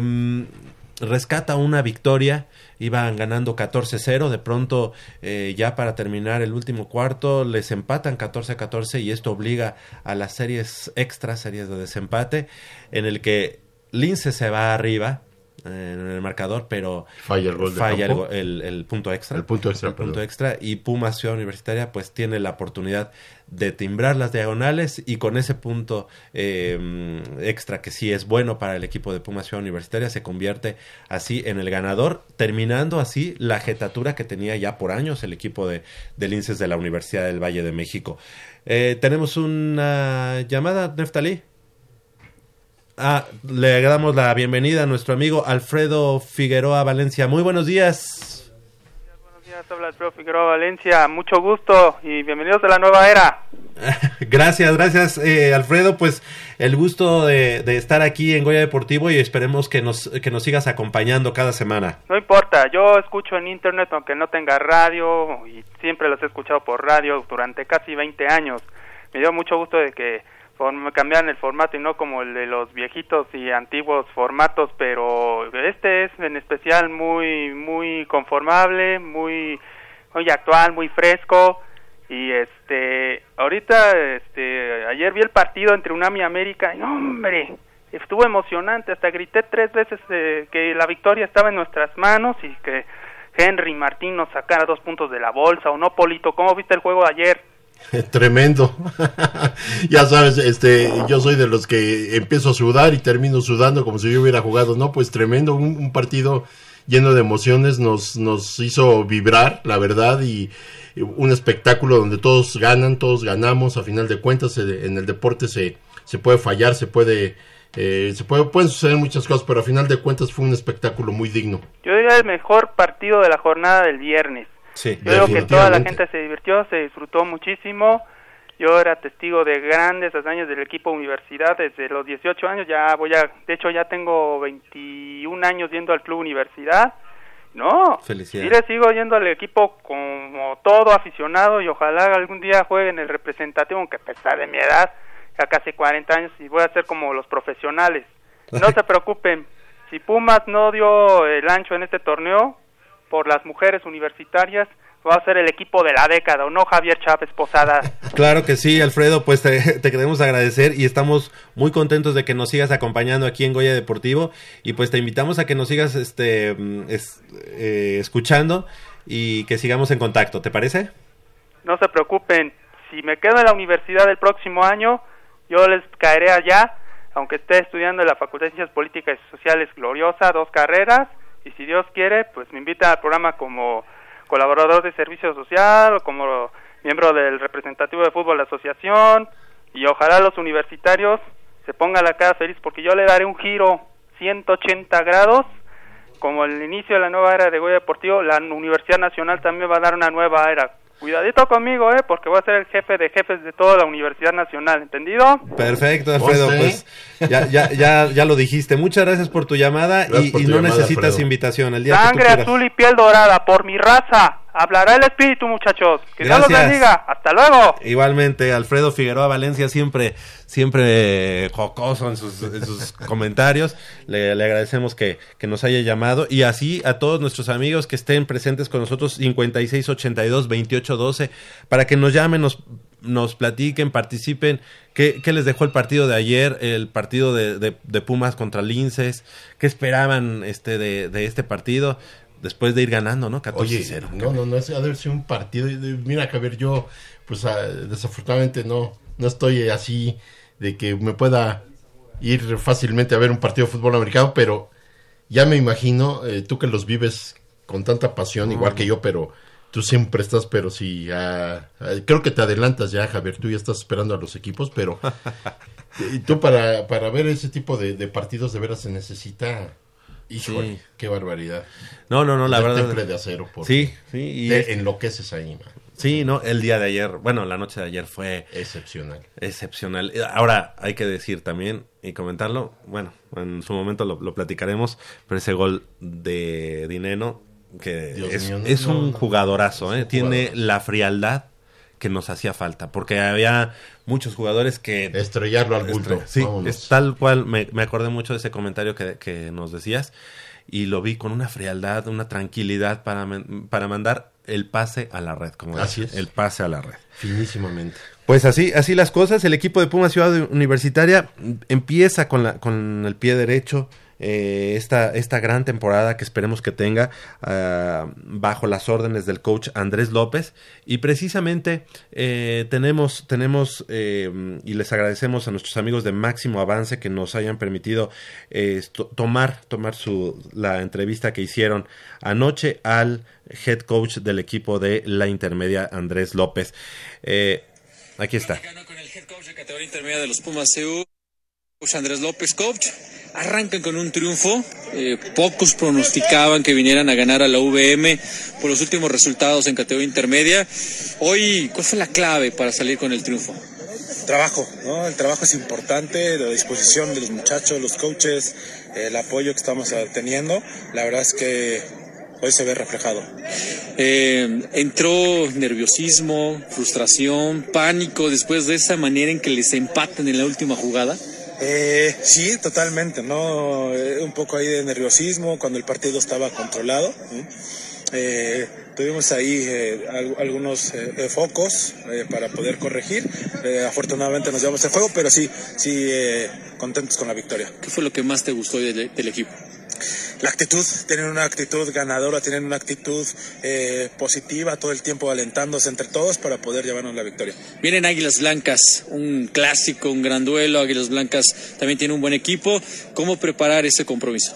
rescata una victoria. Iban ganando 14-0, de pronto eh, ya para terminar el último cuarto les empatan 14-14 y esto obliga a las series extras, series de desempate, en el que Lince se va arriba, en el marcador, pero
falla el gol
falla el, el, punto extra.
El punto extra.
El punto extra. Y Pumas Ciudad Universitaria pues tiene la oportunidad de timbrar las diagonales y con ese punto eh, extra que sí es bueno para el equipo de Pumas Ciudad Universitaria se convierte así en el ganador, terminando así la jetatura que tenía ya por años el equipo de, de Linces de la Universidad del Valle de México. Eh, tenemos una llamada, Neftalí. Ah, le damos la bienvenida a nuestro amigo Alfredo Figueroa Valencia. Muy buenos días.
Buenos días, habla Alfredo Figueroa Valencia. Mucho gusto y bienvenidos a la nueva era.
gracias, gracias eh, Alfredo. Pues el gusto de, estar aquí en Goya Deportivo y esperemos que nos, que nos sigas acompañando cada semana.
No importa, yo escucho en internet aunque no tenga radio y siempre los he escuchado por radio durante casi 20 años. Me dio mucho gusto de que cambiaron el formato y no como el de los viejitos y antiguos formatos, pero este es en especial muy muy conformable, muy muy actual, muy fresco y este ahorita este ayer vi el partido entre UNAM y América y hombre, estuvo emocionante, hasta grité tres veces eh, que la victoria estaba en nuestras manos y que Henry Martín nos sacara dos puntos de la bolsa o no Polito, ¿cómo viste el juego de ayer?
Tremendo. ya sabes, este, yo soy de los que empiezo a sudar y termino sudando como si yo hubiera jugado. No, pues tremendo, un, partido lleno de emociones nos, nos hizo vibrar, la verdad, y un espectáculo donde todos ganan, todos ganamos. A final de cuentas, en el deporte se, se puede fallar, se puede, eh, se puede, pueden suceder muchas cosas, pero a final de cuentas fue un espectáculo muy digno.
Yo diría el mejor partido de la jornada del viernes.
Sí,
creo que toda la gente se divirtió, se disfrutó muchísimo. Yo era testigo de grandes hazañas del equipo universidad desde los 18 años, ya voy a, de hecho ya tengo 21 años yendo al club universidad. No, sí le sigo yendo al equipo como todo aficionado y ojalá algún día juegue en el representativo, aunque a pesar de mi edad, ya casi 40 años, y voy a ser como los profesionales. No se preocupen, si Pumas no dio el ancho en este torneo, por las mujeres universitarias va a ser el equipo de la década, ¿o no, Javier Chávez Posada?
Claro que sí, Alfredo, pues te, queremos agradecer y estamos muy contentos de que nos sigas acompañando aquí en Goya Deportivo y pues te invitamos a que nos sigas este, mm, eh, escuchando y que sigamos en contacto, ¿te parece?
No se preocupen, si me quedo en la universidad el próximo año, yo les caeré allá, aunque esté estudiando en la Facultad de Ciencias Políticas y Sociales gloriosa, dos carreras, y si Dios quiere, pues me invita al programa como colaborador de servicio social o como miembro del representativo de fútbol de la asociación. Y ojalá los universitarios se pongan la cara feliz porque yo le daré un giro 180 grados como el inicio de la nueva era de Goya Deportivo, la Universidad Nacional también va a dar una nueva era Cuidadito conmigo, ¿eh? Porque voy a ser el jefe de jefes de toda la Universidad Nacional, ¿entendido?
Perfecto, Alfredo, pues ya, ya, ya, ya lo dijiste. Muchas gracias por tu llamada y, no necesitas invitación. El día
Sangre azul y piel dorada, por mi raza. Hablará el espíritu, muchachos. Que Dios los bendiga. Hasta luego.
Igualmente, Alfredo Figueroa Valencia siempre, siempre jocoso en sus, comentarios. Le, agradecemos que, que, nos haya llamado. Y así a todos nuestros amigos que estén presentes con nosotros, 5682 2812, para que nos llamen, nos, nos platiquen, participen. ¿Qué, ¿Qué, les dejó el partido de ayer, el partido de, de, Pumas contra Linces? ¿Qué esperaban este de, de este partido? Después de ir ganando, ¿no? 14-0.
Oye, no, no, no, es ha de ser un partido. Mira, Javier, yo, pues ah, desafortunadamente no, no estoy así de que me pueda ir fácilmente a ver un partido de fútbol americano, pero ya me imagino, eh, tú que los vives con tanta pasión, igual que yo, pero tú siempre estás, pero sí, ah, ah, creo que te adelantas ya, Javier, tú ya estás esperando a los equipos, pero tú para, para ver ese tipo de, de partidos de veras se necesita Híjole, sí. qué barbaridad.
No, no, no, la
el
verdad.
temple de acero. Por
sí, sí. Y
te enloqueces ahí, man.
Sí, no, el día de ayer, bueno, la noche de ayer fue
excepcional.
Excepcional. Ahora hay que decir también y comentarlo, bueno, en su momento lo, lo platicaremos, pero ese gol de Dineno, que
Dios
es,
mío, no,
es un jugadorazo, ¿eh? tiene la frialdad que nos hacía falta, porque había muchos jugadores que...
Estrellarlo al bulto.
Sí,
Vámonos.
es tal cual, me, me acordé mucho de ese comentario que, que nos decías y lo vi con una frialdad, una tranquilidad para, para mandar el pase a la red, como
Así
decía,
es.
el pase a la red.
Finísimamente.
Pues así, así las cosas. El equipo de Puma Ciudad Universitaria empieza con, la, con el pie derecho eh, esta, esta gran temporada que esperemos que tenga ah, bajo las órdenes del coach Andrés López. Y precisamente eh, tenemos, tenemos eh, y les agradecemos a nuestros amigos de Máximo Avance que nos hayan permitido eh, to- tomar, tomar su, la entrevista que hicieron anoche al head coach del equipo de la intermedia Andrés López. Eh, aquí está.
El head coach de categoría intermedia de los Pumas Andrés López, coach. Arrancan con un triunfo. Eh, pocos pronosticaban que vinieran a ganar a la VM por los últimos resultados en categoría intermedia. Hoy, ¿cuál fue la clave para salir con el triunfo?
trabajo, ¿no? El trabajo es importante, la disposición de los muchachos, los coaches, el apoyo que estamos teniendo, la verdad es que hoy se ve reflejado.
Eh, entró nerviosismo, frustración, pánico después de esa manera en que les empatan en la última jugada.
Eh, sí, totalmente, ¿no? Eh, un poco ahí de nerviosismo cuando el partido estaba controlado. Eh, tuvimos ahí eh, al- algunos eh, eh, focos para poder corregir. Afortunadamente nos llevamos el juego, pero sí, sí, contentos con la victoria.
¿Qué fue lo que más te gustó del, del equipo?
La actitud, tienen una actitud ganadora, tienen una actitud eh, positiva, todo el tiempo alentándose entre todos para poder llevarnos la victoria.
Vienen Águilas Blancas, un clásico, un gran duelo. Águilas Blancas también tiene un buen equipo. ¿Cómo preparar ese compromiso?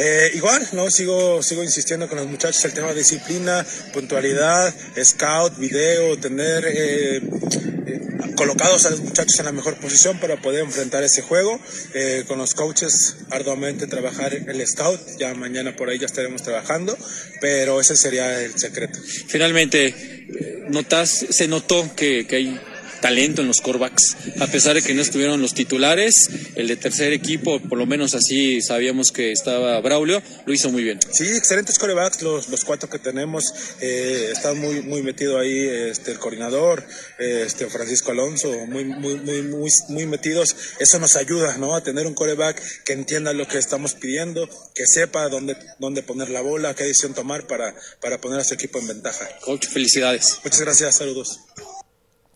Eh, igual, ¿no? Sigo, sigo insistiendo con los muchachos el tema de disciplina, puntualidad, scout, video, tener eh, eh, colocados a los muchachos en la mejor posición para poder enfrentar ese juego. Eh, con los coaches, arduamente trabajar el scout. Ya mañana por ahí ya estaremos trabajando, pero ese sería el secreto.
Finalmente, notas, se notó que, que hay talento en los corebacks, a pesar de que no estuvieron los titulares, el de tercer equipo, por lo menos así sabíamos que estaba Braulio, lo hizo muy bien.
Sí, excelentes corebacks, los, los cuatro que tenemos. Eh, está muy, muy metido ahí este, el coordinador, este, Francisco Alonso, muy, muy, muy, muy, muy metidos. Eso nos ayuda ¿no? a tener un coreback que entienda lo que estamos pidiendo, que sepa dónde, dónde poner la bola, qué decisión tomar para, para poner a su equipo en ventaja.
Coach, felicidades.
Muchas gracias, saludos.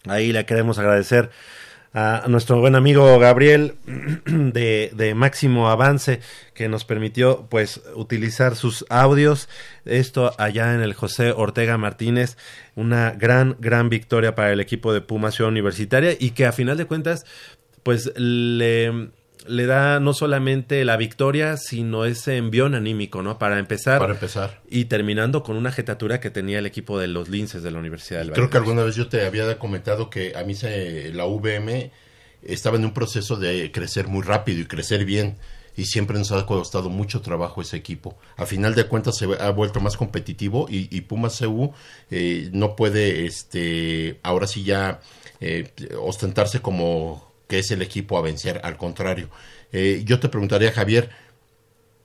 Ahí le queremos agradecer a nuestro buen amigo Gabriel de, de Máximo Avance que nos permitió pues utilizar sus audios. Esto allá en el José Ortega Martínez. Una gran gran victoria para el equipo de Puma Ciudad Universitaria y que a final de cuentas pues le le da no solamente la victoria, sino ese envión anímico, ¿no? Para empezar.
Para empezar.
Y terminando con una jetatura que tenía el equipo de los Linces de la Universidad del Valle.
Creo que alguna vez yo te había comentado que a mí se, la VM estaba en un proceso de crecer muy rápido y crecer bien. Y siempre nos ha costado mucho trabajo ese equipo. A final de cuentas se ha vuelto más competitivo y, y Pumas CU eh, no puede, este, ahora sí ya eh, ostentarse como que es el equipo a vencer. Al contrario, eh, yo te preguntaría, Javier,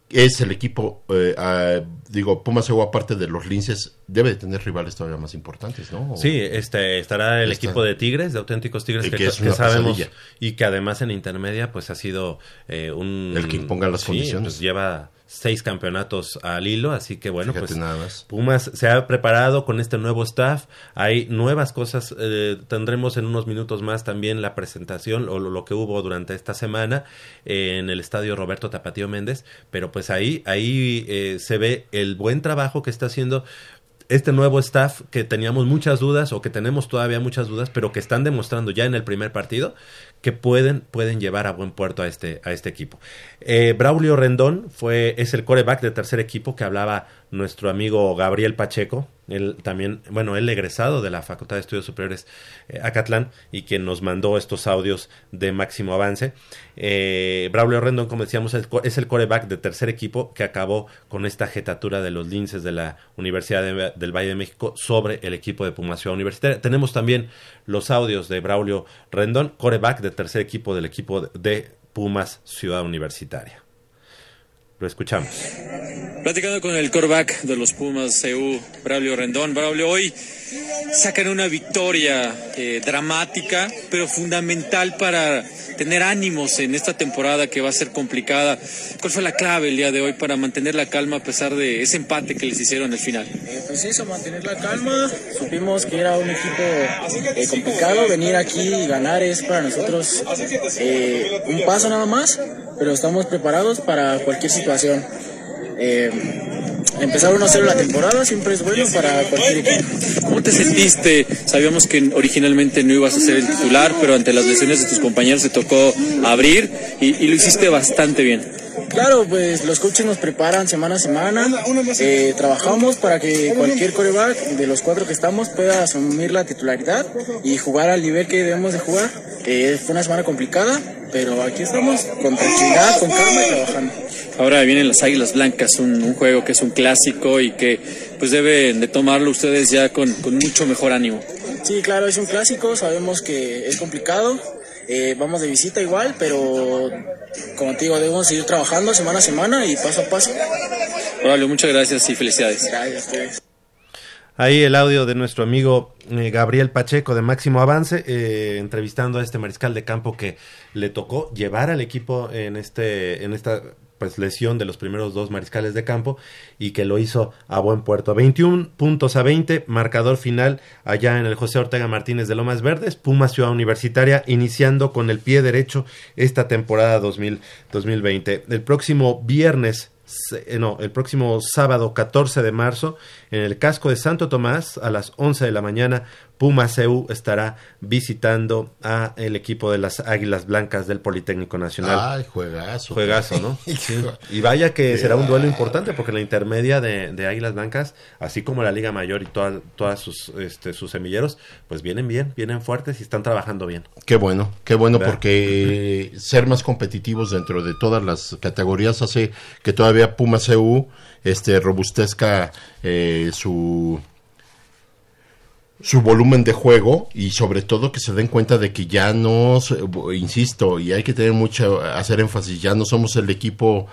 es el equipo, eh, digo, Pumas CU aparte de los linces, debe de tener rivales todavía más importantes, ¿no? O-
Sí, este estará el
Está-
equipo de Tigres, de auténticos Tigres, que,
que es
que
una
sabemos y que además en intermedia pues ha sido eh, un...
El que imponga las
sí,
condiciones.
pues, lleva seis campeonatos al hilo, así que bueno,
Fíjate
pues
nada más.
Pumas se ha preparado con este nuevo staff, hay nuevas cosas, eh, tendremos en unos minutos más también la presentación o lo, lo que hubo durante esta semana eh, en el estadio Roberto Tapatío Méndez, pero pues ahí, ahí eh, se ve el buen trabajo que está haciendo este nuevo staff que teníamos muchas dudas o que tenemos todavía muchas dudas, pero que están demostrando ya en el primer partido que pueden, pueden llevar a buen puerto a este, a este equipo. Eh, Braulio Rendón fue, es el coreback de tercer equipo que hablaba nuestro amigo Gabriel Pacheco, él también, bueno, él egresado de la Facultad de Estudios Superiores eh, Acatlán y quien nos mandó estos audios de máximo avance. Eh, Braulio Rendón, como decíamos, es, el coreback de tercer equipo que acabó con esta jetatura de los linces de la Universidad de- del Valle de México sobre el equipo de Puma Ciudad Universitaria. Tenemos también los audios de Braulio Rendón, coreback de tercer equipo del equipo de Pumas Ciudad Universitaria. Lo escuchamos.
Platicando con el coreback de los Pumas CU, Braulio Rendón. Braulio, hoy sacan una victoria eh, dramática, pero fundamental para tener ánimos en esta temporada que va a ser complicada. ¿Cuál fue la clave el día de hoy para mantener la calma a pesar de ese empate que les hicieron al final?
Eh, pues eso, mantener la calma. Supimos que era un equipo eh, complicado. Venir aquí y ganar es para nosotros eh, un paso nada más, pero estamos preparados para cualquier situación. Eh, empezar 1-0 la temporada siempre es bueno para cualquier equipo.
¿Cómo te sentiste? Sabíamos que originalmente no ibas a ser el titular, pero ante las lesiones de tus compañeros te tocó abrir y, y lo hiciste bastante bien.
Claro, pues los coaches nos preparan semana a semana, eh, trabajamos para que cualquier coreback de los cuatro que estamos pueda asumir la titularidad y jugar al nivel que debemos de jugar. Eh, fue una semana complicada, pero aquí estamos con tranquilidad, con calma y trabajando.
Ahora vienen las Águilas Blancas, un, un juego que es un clásico y que pues deben de tomarlo ustedes ya con, con mucho mejor ánimo.
Sí, claro, es un clásico, sabemos que es complicado, eh, vamos de visita igual, pero como te digo, debemos seguir trabajando semana a semana y paso a paso.
Braulio, muchas gracias y felicidades.
Gracias a ustedes.
Ahí el audio de nuestro amigo eh, Gabriel Pacheco de Máximo Avance, eh, entrevistando a este mariscal de campo que le tocó llevar al equipo en este, en esta pues lesión de los primeros dos mariscales de campo y que lo hizo a buen puerto. 21 puntos a 20, marcador final allá en el José Ortega Martínez de Lomas Verdes, Puma Ciudad Universitaria, iniciando con el pie derecho esta temporada 2000, 2020. El próximo viernes no, el próximo sábado 14 de marzo, en el casco de Santo Tomás, a las 11 de la mañana, Puma CU estará visitando a el equipo de las Águilas Blancas del Politécnico Nacional.
Ay, juegazo.
Juegazo, ¿no? Y vaya que será un duelo importante porque la intermedia de, de Águilas Blancas, así como la Liga Mayor y toda- todas sus, este, sus semilleros, pues vienen bien, vienen fuertes y están trabajando bien.
Qué bueno, qué bueno
¿Verdad?
porque ser más competitivos dentro de todas las categorías hace que todavía Puma CU este robustezca eh, su su volumen de juego y sobre todo que se den cuenta de que ya no, se- insisto, y hay que tener mucho, hacer énfasis, ya no somos el equipo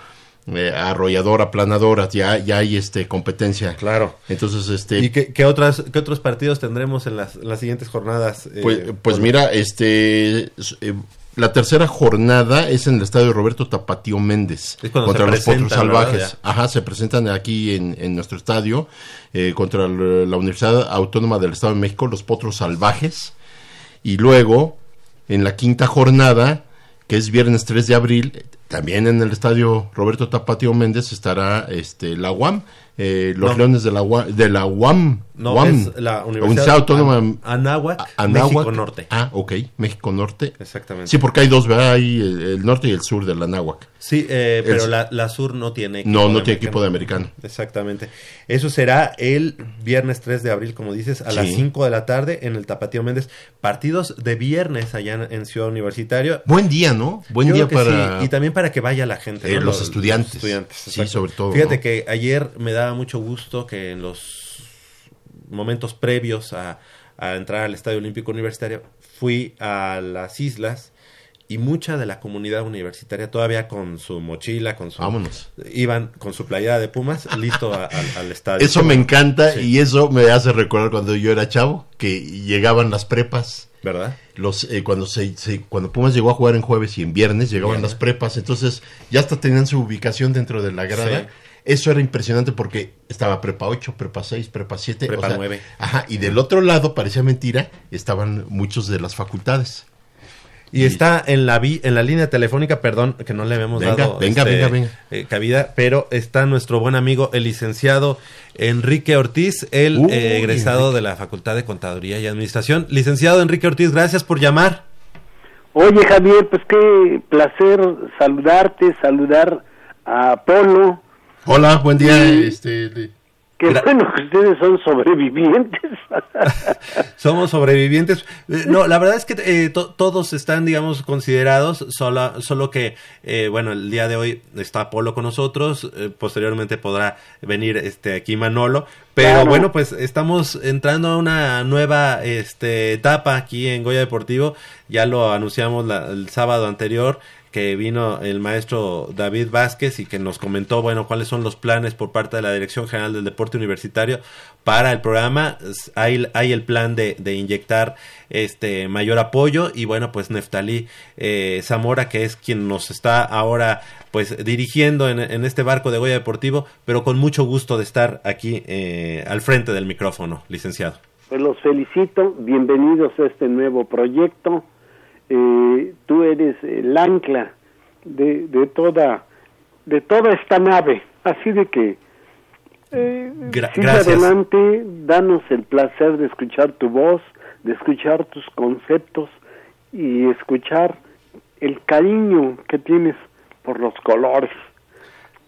eh, arrollador, aplanador, ya, ya hay este competencia.
Claro.
Entonces, este...
¿Y qué, qué otras, qué otros partidos tendremos en las, en las siguientes jornadas? eh,
Pues, pues
por-
mira, este eh, la tercera jornada es en el estadio Roberto Tapatío Méndez contra los potros salvajes. Ajá, se presentan aquí en, en nuestro estadio eh, contra la Universidad Autónoma del Estado de México, los potros salvajes. Y luego, en la quinta jornada, que es viernes 3 de abril, también en el estadio Roberto Tapatío Méndez estará este la UAM, eh, los
No.
Leones de la UAM, de la UAM,
No,
UAM,
es la Universidad
Autónoma
An- Anáhuac,
Anáhuac.
México Norte.
Ah, ok, México Norte.
Exactamente.
Sí, porque hay dos, ¿verdad? Hay el, norte y el sur del Anáhuac.
Sí, eh, pero
El-
la, la Sur no tiene
No, no
de
tiene equipo de americano.
Exactamente. Eso será el viernes 3 de abril, como dices, a
Sí.
las 5 de la tarde en el Tapatío Méndez. Partidos de viernes allá en, en Ciudad Universitaria.
Buen día, ¿no? Buen
Yo
día para...
sí, Y también para que vaya la gente.
Eh,
¿no?
los estudiantes.
estudiantes,
Sí, sobre todo,
Fíjate
¿no?
que ayer me daba mucho gusto que en los momentos previos a, a entrar al Estadio Olímpico Universitario fui a las islas y mucha de la comunidad universitaria todavía con su mochila, con su...
Vámonos.
Iban con su playera de Pumas, listo a- al- al estadio.
Eso me encanta
Sí.
y eso me hace recordar cuando yo era chavo, que llegaban las prepas
¿Verdad?
Los, eh, cuando, se, se- cuando Pumas llegó a jugar en jueves y en viernes, llegaban las prepas, entonces ya hasta tenían su ubicación dentro de la grada.
Sí.
Eso era impresionante porque estaba prepa 8, prepa 6, prepa 7.
Prepa 9.
Ajá, y del otro lado, parecía mentira, estaban muchos de las facultades.
Y está en la vi- en la línea telefónica, perdón, que no le habíamos
Venga,
dado
venga,
este,
venga, venga.
eh, cabida, pero está nuestro buen amigo, el licenciado Enrique Ortiz, el eh, egresado de la Facultad de Contaduría y Administración. Licenciado Enrique Ortiz, gracias por llamar.
Oye Javier, pues qué placer saludarte, saludar a Polo.
Hola, buen día.
Sí.
Este,
Qué bueno que ustedes son sobrevivientes.
Somos sobrevivientes. Eh, No, la verdad es que eh, to- todos están, digamos, considerados, solo, solo que, eh, bueno, el día de hoy está Polo con nosotros, eh, posteriormente podrá venir este aquí Manolo, pero
Claro.
bueno, pues estamos entrando a una nueva este, etapa aquí en Goya Deportivo, ya lo anunciamos la- el sábado anterior que vino el maestro David Vázquez y que nos comentó, bueno, cuáles son los planes por parte de la Dirección General del Deporte Universitario para el programa. Hay, hay el plan de, de inyectar este mayor apoyo y bueno, pues Neftalí eh, Zamora, que es quien nos está ahora pues dirigiendo en, este barco de Goya Deportivo, pero con mucho gusto de estar aquí eh, al frente del micrófono, licenciado.
Los felicito, bienvenidos a este nuevo proyecto. Eh, tú eres el ancla de, de toda de toda esta nave, así de que eh,
Gra-
sigue adelante, danos el placer de escuchar tu voz, de escuchar tus conceptos y escuchar el cariño que tienes por los colores.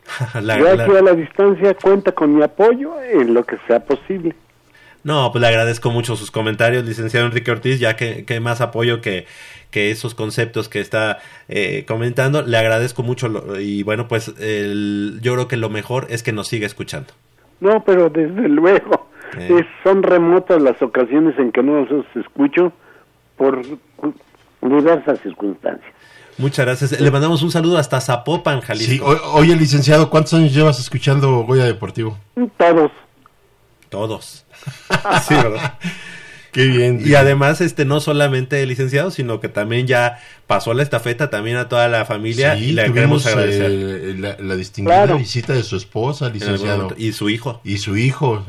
La-
Yo
la-
aquí a la distancia cuenta con mi apoyo en lo que sea posible.
No, pues le agradezco mucho sus comentarios, licenciado Enrique Ortiz, ya que, que más apoyo que, que esos conceptos que está eh, comentando. Le agradezco mucho lo- y bueno, pues el- yo creo que lo mejor es que nos siga escuchando.
No, pero desde luego
Eh.
es- son remotas las ocasiones en que no los escucho por diversas circunstancias.
Muchas gracias. Le mandamos un saludo hasta Zapopan,
Sí,
Jalisco.
o- oye, licenciado, ¿cuántos años llevas escuchando Goya Deportivo?
Todos.
Todos. sí, ¿verdad?
Qué bien.
Y además, este, no solamente el licenciado, sino que también ya pasó la estafeta también a toda la familia
Sí,
y le
tuvimos
queremos agradecer.
eh, la, la distinguida
Claro.
visita de su esposa, licenciado.
momento. Y su hijo.
Y su hijo.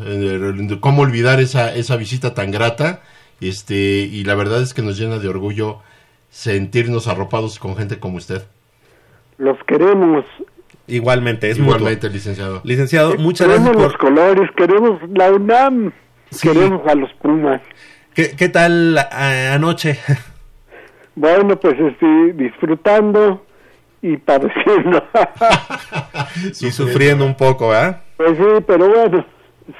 ¿Cómo olvidar esa, esa visita tan grata? Este, y la verdad es que nos llena de orgullo sentirnos arropados con gente como usted.
Los queremos.
Igualmente, es
Igualmente,
mutuo.
licenciado.
Licenciado, muchas
queremos
gracias
los
por...
colores, queremos la UNAM, queremos a los Pumas.
¿Qué, qué tal eh, anoche?
Bueno, pues estoy disfrutando y padeciendo.
y sufriendo un poco, ¿ah?
Pues sí, pero bueno,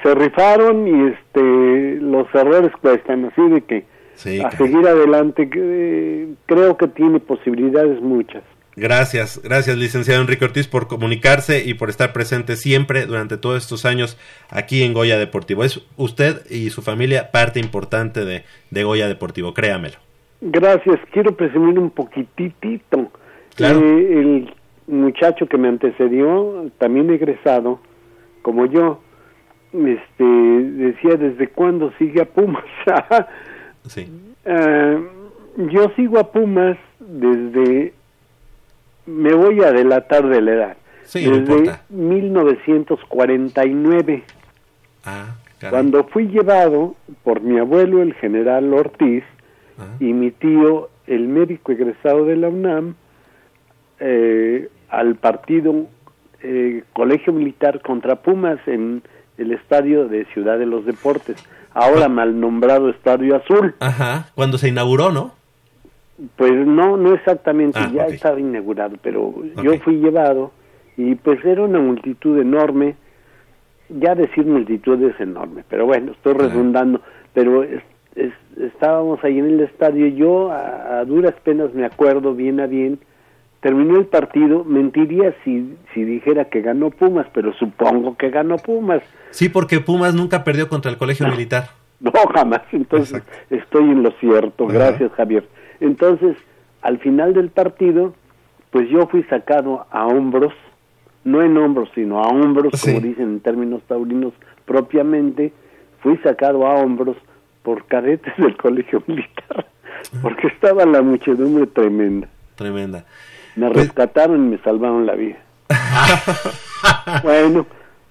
se rifaron y este los errores cuestan, así de que
Sí,
a
caray.
seguir adelante eh, creo que tiene posibilidades muchas.
Gracias, gracias licenciado Enrique Ortiz por comunicarse y por estar presente siempre durante todos estos años aquí en Goya Deportivo. Es usted y su familia parte importante de, de Goya Deportivo, créamelo.
Gracias, quiero presumir un poquitito.
Claro.
Eh, el muchacho que me antecedió, también egresado, como yo, este decía desde cuándo sigue a Pumas.
Sí.
Eh, yo sigo a Pumas desde me voy a delatar de la edad.
Sí, no
desde
importa.
1949,
Ah,
cuando fui llevado por mi abuelo, el general Ortiz, y mi tío, el médico egresado de la UNAM, eh, al partido eh, Colegio Militar contra Pumas en el estadio de Ciudad de los Deportes, ahora mal nombrado Estadio Azul.
Ajá, cuando se inauguró, ¿no?
Pues no, no exactamente,
Ah,
ya estaba inaugurado, pero yo fui llevado y pues era una multitud enorme, ya decir multitud es enorme, pero bueno, estoy redundando, pero es- es- estábamos ahí en el estadio, yo a, a duras penas me acuerdo bien a bien, terminó el partido, mentiría si, si dijera que ganó Pumas, pero supongo que ganó Pumas,
Sí, porque Pumas nunca perdió contra el Colegio Militar.
no, jamás. Entonces, estoy en lo cierto. Gracias, Javier. Entonces, al final del partido, pues yo fui sacado a hombros, no en hombros, sino a hombros, como dicen en términos taurinos propiamente, fui sacado a hombros por cadetes del colegio militar. porque estaba la muchedumbre tremenda.
Tremenda.
Me rescataron y me salvaron la vida. bueno,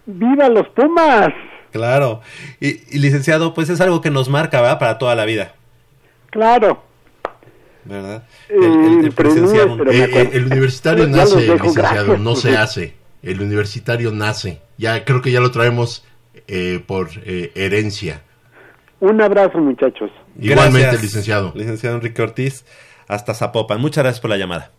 ¡viva los Pumas!
Claro. Y, y, licenciado, pues es algo que nos marca, ¿verdad? Para toda la vida.
Claro.
¿Verdad?
El, el, el, presenciar, eh, el universitario nace, licenciado, no se hace. El universitario nace. Ya creo que ya lo traemos eh, por eh, herencia.
Un abrazo, muchachos.
Igualmente,
Gracias,
licenciado.
Licenciado Enrique Ortiz, hasta Zapopan. Muchas gracias por la llamada.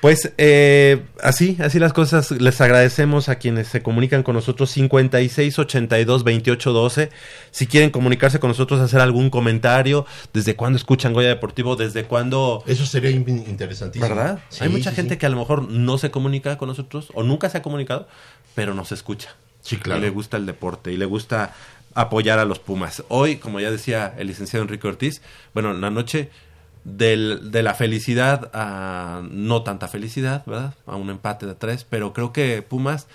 Pues eh, así, así las cosas. Les agradecemos a quienes se comunican con nosotros 56 82 28 12. Si quieren comunicarse con nosotros, hacer algún comentario, desde cuándo escuchan Goya Deportivo, desde cuándo.
Eso sería interesantísimo.
¿Verdad?
Sí,
Hay mucha
sí,
gente
sí.
que a lo mejor no se comunica con nosotros o nunca se ha comunicado, pero nos escucha.
Sí, claro.
Y le gusta el deporte y le gusta apoyar a los Pumas. Hoy, como ya decía el licenciado Enrique Ortiz, bueno, en la noche del, de la felicidad a no tanta felicidad, ¿verdad? A un empate de tres, pero creo que Pumas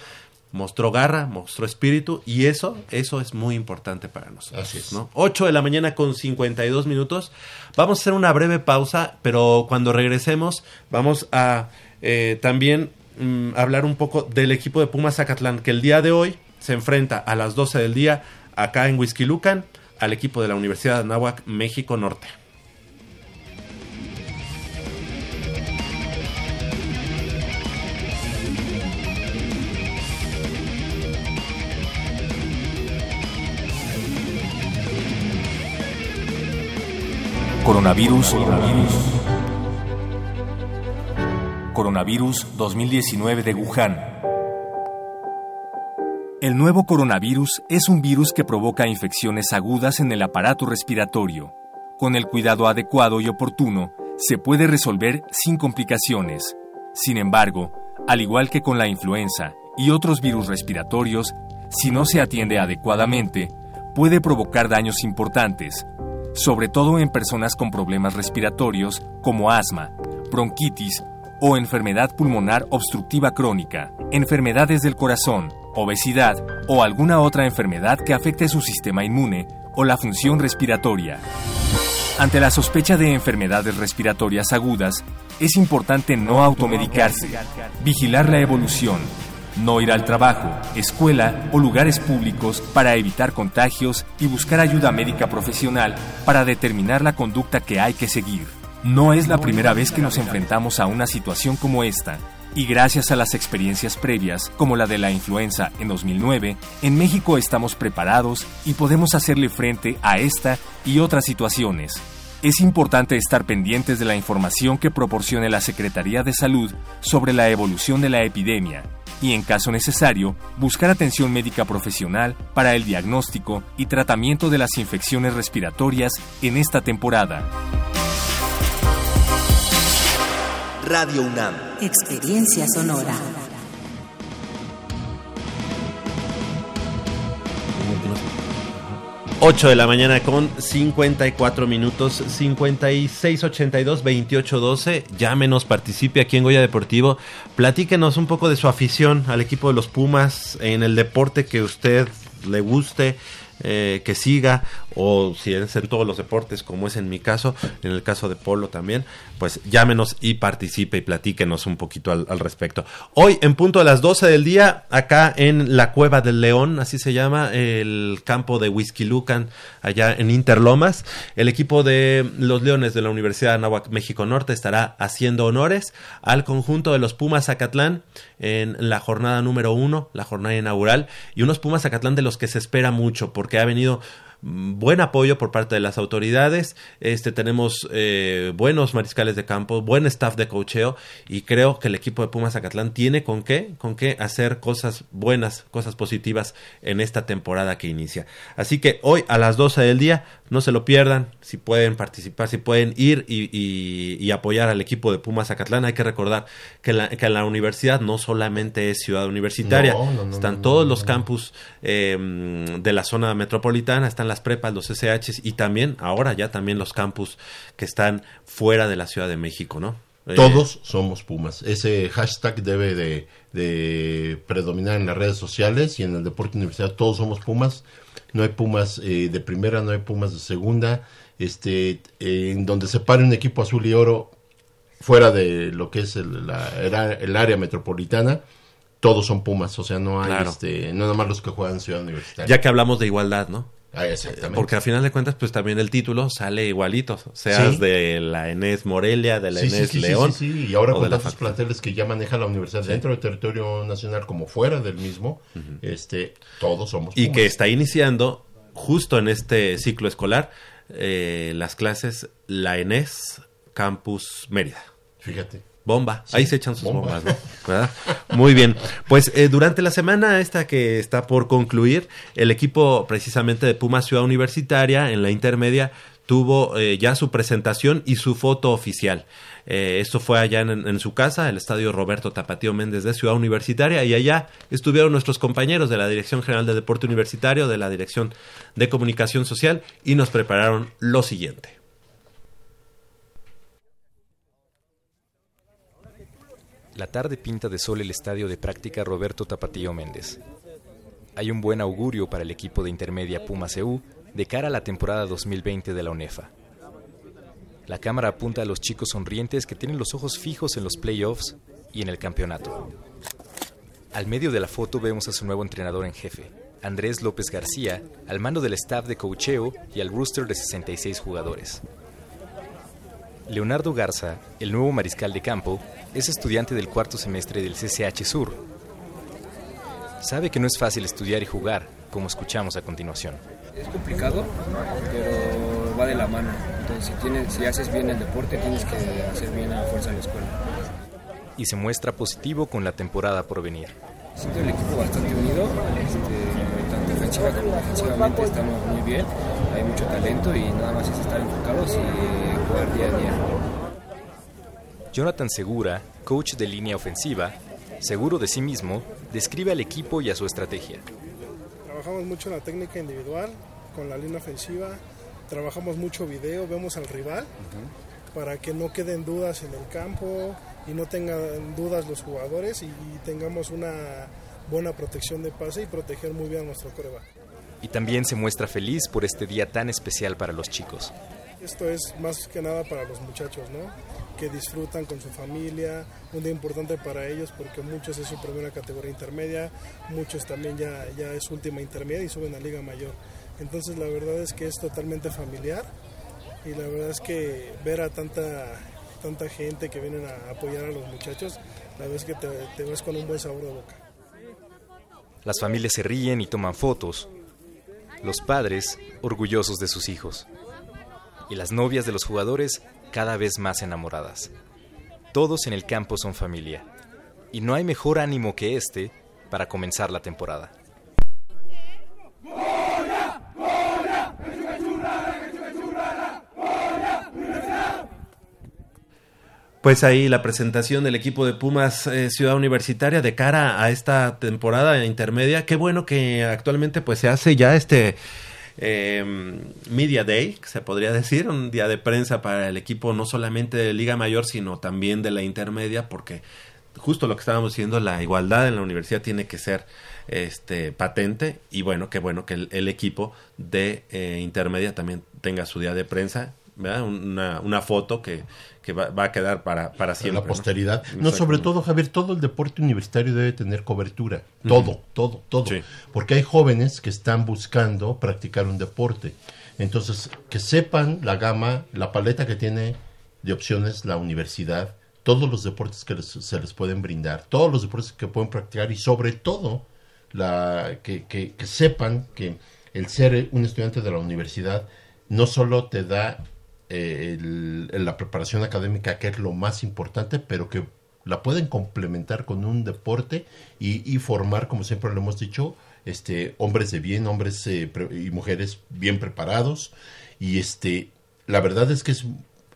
mostró garra, mostró espíritu y eso, eso es muy importante para nosotros.
Así es.
¿no? 8 de la mañana con 52 minutos. Vamos a hacer una breve pausa, pero cuando regresemos vamos a eh, también mm, hablar un poco del equipo de Pumas Zacatlán, que el día de hoy se enfrenta a las 12 del día acá en Huizquilucan al equipo de la Universidad de Anáhuac, México Norte.
Coronavirus. Coronavirus. Coronavirus 2019 de Wuhan. El nuevo coronavirus es un virus que provoca infecciones agudas en el aparato respiratorio. Con el cuidado adecuado y oportuno, se puede resolver sin complicaciones. Sin embargo, al igual que con la influenza y otros virus respiratorios, si no se atiende adecuadamente, puede provocar daños importantes, sobre todo en personas con problemas respiratorios como asma, bronquitis o enfermedad pulmonar obstructiva crónica, enfermedades del corazón, obesidad o alguna otra enfermedad que afecte su sistema inmune o la función respiratoria. Ante la sospecha de enfermedades respiratorias agudas, es importante no automedicarse, vigilar la evolución, no ir al trabajo, escuela o lugares públicos para evitar contagios y buscar ayuda médica profesional para determinar la conducta que hay que seguir. No es la primera vez que nos enfrentamos a una situación como esta, y gracias a las experiencias previas, como la de la influenza en 2009, en México estamos preparados y podemos hacerle frente a esta y otras situaciones. Es importante estar pendientes de la información que proporcione la Secretaría de Salud sobre la evolución de la epidemia y, en caso necesario, buscar atención médica profesional para el diagnóstico y tratamiento de las infecciones respiratorias en esta temporada.
Radio UNAM.
Experiencia sonora.
Ocho de la mañana con 54 minutos, 56 82 28 12. Llámenos, participe aquí en Goya Deportivo. Platíquenos un poco de su afición al equipo de los Pumas en el deporte que usted le guste. Eh, que siga o si es en todos los deportes como es en mi caso, en el caso de Polo también, pues llámenos y participe y platíquenos un poquito al, respecto. Hoy en punto de las 12 del día, acá en la Cueva del León, así se llama, el campo de Whisky Lucan, allá en Interlomas, el equipo de los Leones de la Universidad de Anáhuac, México Norte, estará haciendo honores al conjunto de los Pumas Zacatlán en la jornada número uno, la jornada inaugural, y unos Pumas Zacatlán de los que se espera mucho, porque ha venido buen apoyo por parte de las autoridades. Este tenemos eh, buenos mariscales de campo, buen staff de cocheo y creo que el equipo de Pumas Zacatlán tiene con qué, con qué hacer cosas buenas, cosas positivas en esta temporada que inicia. Así que hoy a las 12 del día no se lo pierdan, si pueden participar, si pueden ir y, y- y apoyar al equipo de Pumas Zacatlán. Hay que recordar que la, que la universidad no solamente es ciudad universitaria,
No, no, no,
están todos los campus eh, de la zona metropolitana, están las prepas, los SHs y también, ahora ya también los campus que están fuera de la Ciudad de México, ¿no? Eh,
Todos somos Pumas. Ese hashtag debe de, de predominar en las redes sociales y en el deporte universitario. Todos somos Pumas. No hay Pumas eh, de primera, no hay Pumas de segunda. este, en donde se pare un equipo azul y oro fuera de lo que es el, la, el área metropolitana, todos son Pumas, o sea, no hay, este, no nada más los que juegan en Ciudad Universitaria.
Ya que hablamos de igualdad, ¿no?
Ah, exactamente.
Porque al final de cuentas, pues también el título sale igualito, seas de la Enes Morelia, de la
sí,
Enes
sí,
León.
Sí, sí, y ahora con tantos planteles que ya maneja la universidad dentro del territorio nacional como fuera del mismo, este, todos somos
Pumas. Y que está iniciando justo en este ciclo escolar eh, las clases la Enes Campus Mérida.
Fíjate.
Bomba, ahí se echan sus bombas, ¿no? ¿verdad? Muy bien. Pues eh, durante la semana esta que está por concluir, el equipo precisamente de Puma Ciudad Universitaria en la intermedia tuvo eh, ya su presentación y su foto oficial. Eh, esto fue allá en, en, su casa, el estadio Roberto Tapatío Méndez de Ciudad Universitaria, y allá estuvieron nuestros compañeros de la Dirección General de Deporte Universitario, de la Dirección de Comunicación Social, y nos prepararon lo siguiente.
La tarde pinta de sol el estadio de práctica Roberto Tapatío Méndez. Hay un buen augurio para el equipo de intermedia Puma CU de cara a la temporada 2020 de la UNEFA. La cámara apunta a los chicos sonrientes que tienen los ojos fijos en los playoffs y en el campeonato. Al medio de la foto vemos a su nuevo entrenador en jefe, Andrés López García, al mando del staff de coacheo y al rooster de 66 jugadores. Leonardo Garza, el nuevo mariscal de campo, es estudiante del cuarto semestre del CCH Sur. Sabe que no es fácil estudiar y jugar, como escuchamos a continuación.
Es complicado, pero va de la mano. Entonces, si, tienes, si haces bien el deporte, tienes que hacer bien a la fuerza en la escuela.
Y se muestra positivo con la temporada por venir.
Siento el equipo bastante unido, este, tanto ofensiva como defensivamente estamos muy bien, hay mucho talento y nada más es estar enfocados y jugar día a día.
Jonathan Segura, coach de línea ofensiva, seguro de sí mismo, describe al equipo y a su estrategia.
Trabajamos mucho en la técnica individual, con la línea ofensiva, trabajamos mucho video, vemos al rival para que no queden dudas en el campo y no tengan dudas los jugadores y, y tengamos una buena protección de pase y proteger muy bien a nuestro coreback.
Y también se muestra feliz por este día tan especial para los chicos.
Esto es más que nada para los muchachos, ¿no? Que disfrutan con su familia, un día importante para ellos porque muchos es su primera categoría intermedia, muchos también ya, ya es última intermedia y suben a Liga Mayor. Entonces la verdad es que es totalmente familiar y la verdad es que ver a tanta, tanta gente que vienen a apoyar a los muchachos, la verdad es que te, te vas con un buen sabor de boca.
Las familias se ríen y toman fotos, los padres orgullosos de sus hijos y las novias de los jugadores cada vez más enamoradas. Todos en el campo son familia, y no hay mejor ánimo que este para comenzar la temporada.
Pues ahí la presentación del equipo de Pumas eh, Ciudad Universitaria de cara a esta temporada intermedia. Qué bueno que actualmente pues se hace ya este eh, Media Day, se podría decir, un día de prensa para el equipo no solamente de Liga Mayor, sino también de la intermedia, porque justo lo que estábamos diciendo, la igualdad en la universidad tiene que ser este patente y bueno, qué bueno que el, el equipo de eh, intermedia también tenga su día de prensa ¿verdad? Una, una foto que, que va, va, a quedar para, para siempre.
La posteridad. ¿no? no, sobre todo, Javier, todo el deporte universitario debe tener cobertura. Todo, uh -huh. todo, todo. Sí. Porque hay jóvenes que están buscando practicar un deporte. Entonces, que sepan la gama, la paleta que tiene de opciones la universidad, todos los deportes que les, se les pueden brindar, todos los deportes que pueden practicar y sobre todo la, que, que, que sepan que el ser un estudiante de la universidad no solo te da eh, el, la preparación académica, que es lo más importante, pero que la pueden complementar con un deporte y, y formar, como siempre lo hemos dicho, este, hombres de bien, hombres eh, y mujeres bien preparados. Y este, la verdad es que es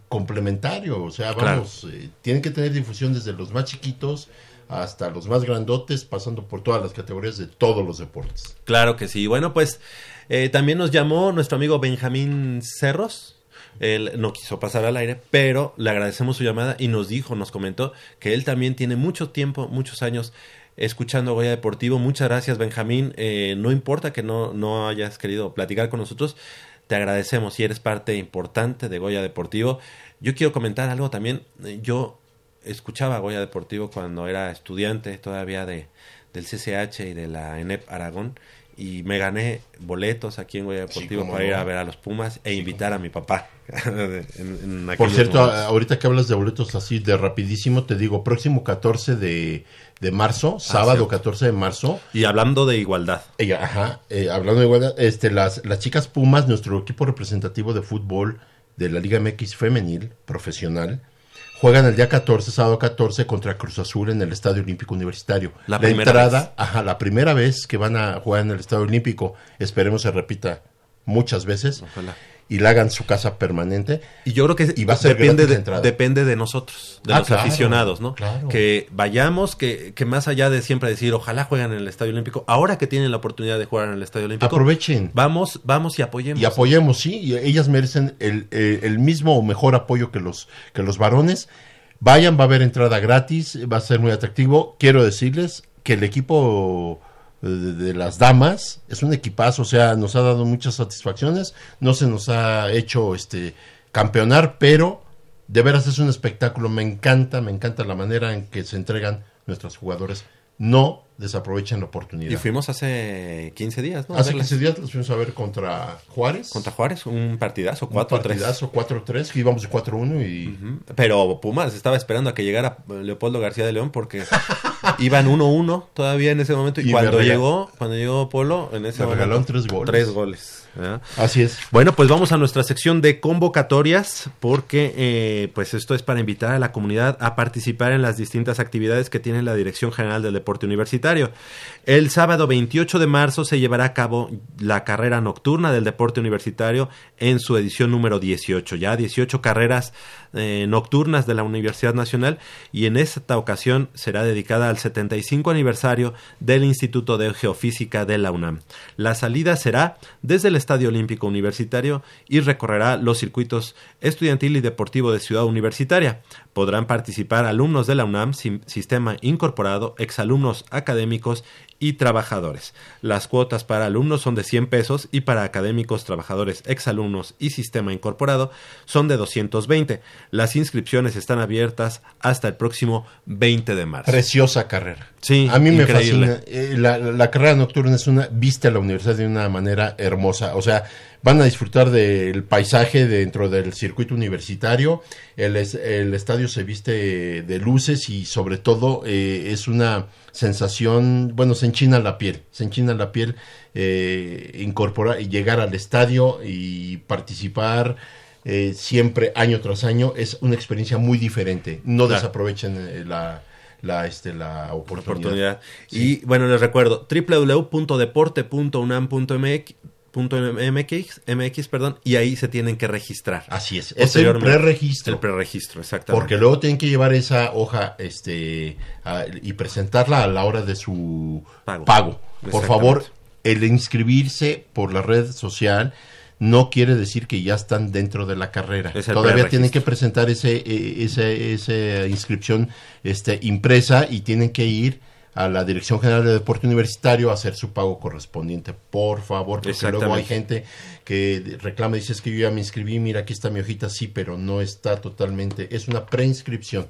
complementario, o sea, vamos, claro. eh, tienen que tener difusión desde los más chiquitos hasta los más grandotes, pasando por todas las categorías de todos los deportes.
Claro que sí. Bueno, pues eh, también nos llamó nuestro amigo Benjamín Cerros. Él no quiso pasar al aire, pero le agradecemos su llamada y nos dijo, nos comentó que él también tiene mucho tiempo, muchos años escuchando Goya Deportivo. Muchas gracias, Benjamín. Eh, no importa que no, no hayas querido platicar con nosotros. te agradecemos y eres parte importante de Goya Deportivo. Yo quiero comentar algo también. Eh, Yo escuchaba Goya Deportivo cuando era estudiante todavía de, del CCH y de la ENEP Aragón y me gané boletos aquí en Goya Deportivo para ir a ver a los Pumas e invitar a mi papá. en- en
Por cierto,
momentos.
ahorita que hablas de boletos así de rapidísimo, te digo, próximo 14 de, de marzo, sábado
cierto.
14 de marzo.
Y hablando de igualdad.
Ella, ajá, eh, hablando de igualdad, este, las, las chicas Pumas, nuestro equipo representativo de fútbol de la Liga MX femenil, profesional, juegan el día 14, sábado 14, contra Cruz Azul en el Estadio Olímpico Universitario.
La primera
entrada,
vez.
ajá, la primera vez que van a jugar en el Estadio Olímpico, esperemos se repita muchas veces y la hagan su casa permanente.
Y yo creo que
y va a ser
depende, de,
entrada.
depende de nosotros, de
Ah,
los
claro,
aficionados, ¿no?
claro.
Que vayamos, que, que más allá de siempre decir, ojalá jueguen en el Estadio Olímpico, ahora que tienen la oportunidad de jugar en el Estadio Olímpico,
Aprovechen.
Vamos, vamos y apoyemos.
Y apoyemos, sí, y ellas merecen el, el- el mismo o mejor apoyo que los, que los varones. Vayan, va a haber entrada gratis, va a ser muy atractivo. Quiero decirles que el equipo de, de las damas es un equipazo, o sea, nos ha dado muchas satisfacciones, no se nos ha hecho este campeonar, pero de veras es un espectáculo, me encanta, me encanta la manera en que se entregan nuestros jugadores. No desaprovechen la oportunidad.
Y fuimos hace 15 días, ¿no?
Hace
verlas.
15 días los fuimos a ver contra Juárez.
Contra Juárez, un partidazo,
Un
4-3.
partidazo, 4-3, que íbamos de 4-1 y...
Pero Pumas estaba esperando a que llegara Leopoldo García de León porque iban 1-1 todavía en ese momento. Y,
Y
cuando llegó, cuando llegó Polo, en ese
Me
momento.
regalaron tres goles.
Tres goles. ¿Verdad?
Así es.
Bueno, pues vamos a nuestra sección de convocatorias porque eh, pues esto es para invitar a la comunidad a participar en las distintas actividades que tiene la Dirección General del Deporte Universitario. El sábado 28 de marzo se llevará a cabo la carrera nocturna del deporte universitario en su edición número 18. Ya 18 carreras eh, nocturnas de la Universidad Nacional y en esta ocasión será dedicada al 75 aniversario del Instituto de Geofísica de la UNAM. La salida será desde el Estadio Olímpico Universitario y recorrerá los circuitos estudiantil y deportivo de Ciudad Universitaria. Podrán participar alumnos de la UNAM, Sistema Incorporado, exalumnos académicos y trabajadores. Las cuotas para alumnos son de 100 pesos y para académicos, trabajadores, exalumnos y sistema incorporado son de 220. Las inscripciones están abiertas hasta el próximo 20 de marzo.
Preciosa carrera.
Sí,
A mí me fascina. Eh, la, la carrera nocturna es una vista a la universidad de una manera hermosa. O sea, van a disfrutar del paisaje dentro del circuito universitario. El, es- el estadio se viste de luces y sobre todo eh, es una sensación, bueno, se enchina la piel, se enchina la piel eh, incorporar y llegar al estadio y participar eh, siempre año tras año es una experiencia muy diferente. No
Claro.
desaprovechen eh, la, la, este, la oportunidad.
oportunidad. Y bueno, les recuerdo, www.deporte.unam.mx MX, MX, perdón, y ahí se tienen que registrar.
Así es. Es el preregistro.
El preregistro, exactamente.
Porque luego tienen que llevar esa hoja este a- y presentarla a la hora de su
Pago.
pago. Por favor, el inscribirse por la red social no quiere decir que ya están dentro de la carrera. Todavía tienen que presentar ese, eh, ese- esa inscripción este, impresa y tienen que ir a la Dirección General de Deporte Universitario a hacer su pago correspondiente. Por favor, porque luego hay gente que reclama, dice es que yo ya me inscribí, mira aquí está mi hojita, sí, pero no está totalmente, es una preinscripción.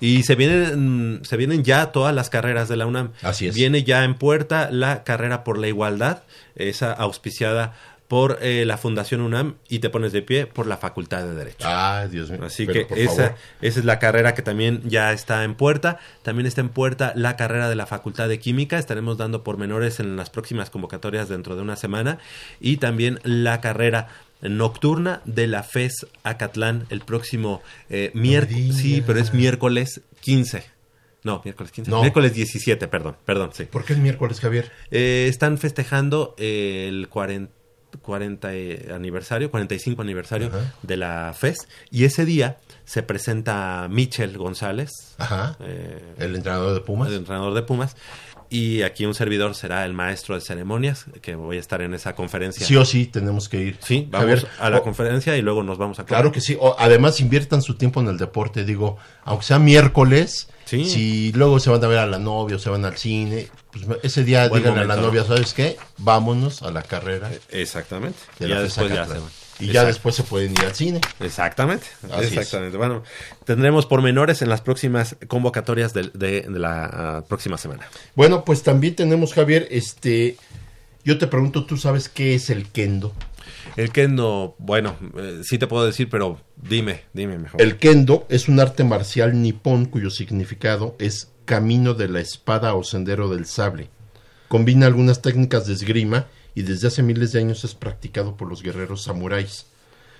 Y se vienen, se vienen ya todas las carreras de la UNAM.
Así es.
Viene ya en puerta la carrera por la igualdad, esa auspiciada por eh, la Fundación UNAM y te pones de pie por la Facultad de Derecho.
Ah, Dios mío.
Así
Pero,
que esa, esa es la carrera que también ya está en puerta. También está en puerta la carrera de la Facultad de Química. Estaremos dando pormenores en las próximas convocatorias dentro de una semana. Y también la carrera nocturna de la FES Acatlán el próximo eh, miércoles. Sí, pero es miércoles 15. No, miércoles 15.
No.
Miércoles 17, perdón, perdón, sí.
¿Por qué el miércoles, Javier?
Eh, están festejando el 40, 40 eh, aniversario, 45 aniversario
Ajá.
de la FES. Y ese día se presenta Michel González,
Ajá.
eh,
El entrenador de Pumas.
el entrenador de Pumas. Y aquí un servidor será el maestro de ceremonias, que voy a estar en esa conferencia.
Sí o sí, tenemos que ir.
Sí, vamos a la conferencia y luego nos vamos a...
Claro que sí. además, inviertan su tiempo en el deporte. Digo, aunque sea miércoles, si luego se van a ver a la novia o se van al cine, pues ese día digan a la novia, ¿sabes qué? Vámonos a la carrera.
Exactamente.
ya después ya se y ya después se pueden ir al cine.
Exactamente. exactamente. Bueno, tendremos pormenores en las próximas convocatorias de, la ah, próxima semana.
Bueno, pues también tenemos, Javier, este, yo te pregunto, ¿tú sabes qué es el kendo?
El kendo, bueno, eh, sí te puedo decir, pero dime, dime mejor.
El kendo es un arte marcial nipón cuyo significado es camino de la espada o sendero del sable. Combina algunas técnicas de esgrima y desde hace miles de años es practicado por los guerreros samuráis.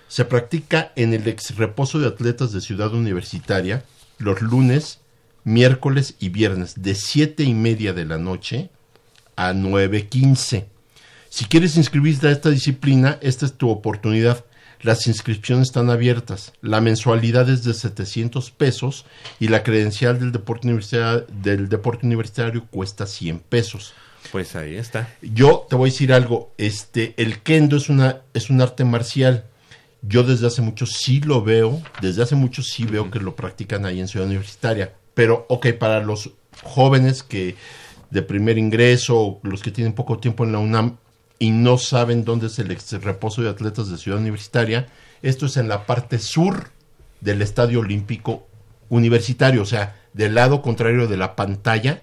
Se practica en el ex reposo de atletas de Ciudad Universitaria los lunes, miércoles y viernes de siete y media de la noche a nueve quince. Si quieres inscribirte a esta disciplina, esta es tu oportunidad. Las inscripciones están abiertas. La mensualidad es de 700 pesos y la credencial del deporte universitario, del deporte universitario cuesta 100 pesos.
Pues ahí está.
Yo te voy a decir algo, este, el kendo es una, es un arte marcial. Yo desde hace mucho sí lo veo, desde hace mucho sí veo que lo practican ahí en Ciudad Universitaria. Pero, ok, para los jóvenes que de primer ingreso, los que tienen poco tiempo en la UNAM y no saben dónde es el reposo de atletas de Ciudad Universitaria, esto es en la parte sur del Estadio Olímpico Universitario, o sea, del lado contrario de la pantalla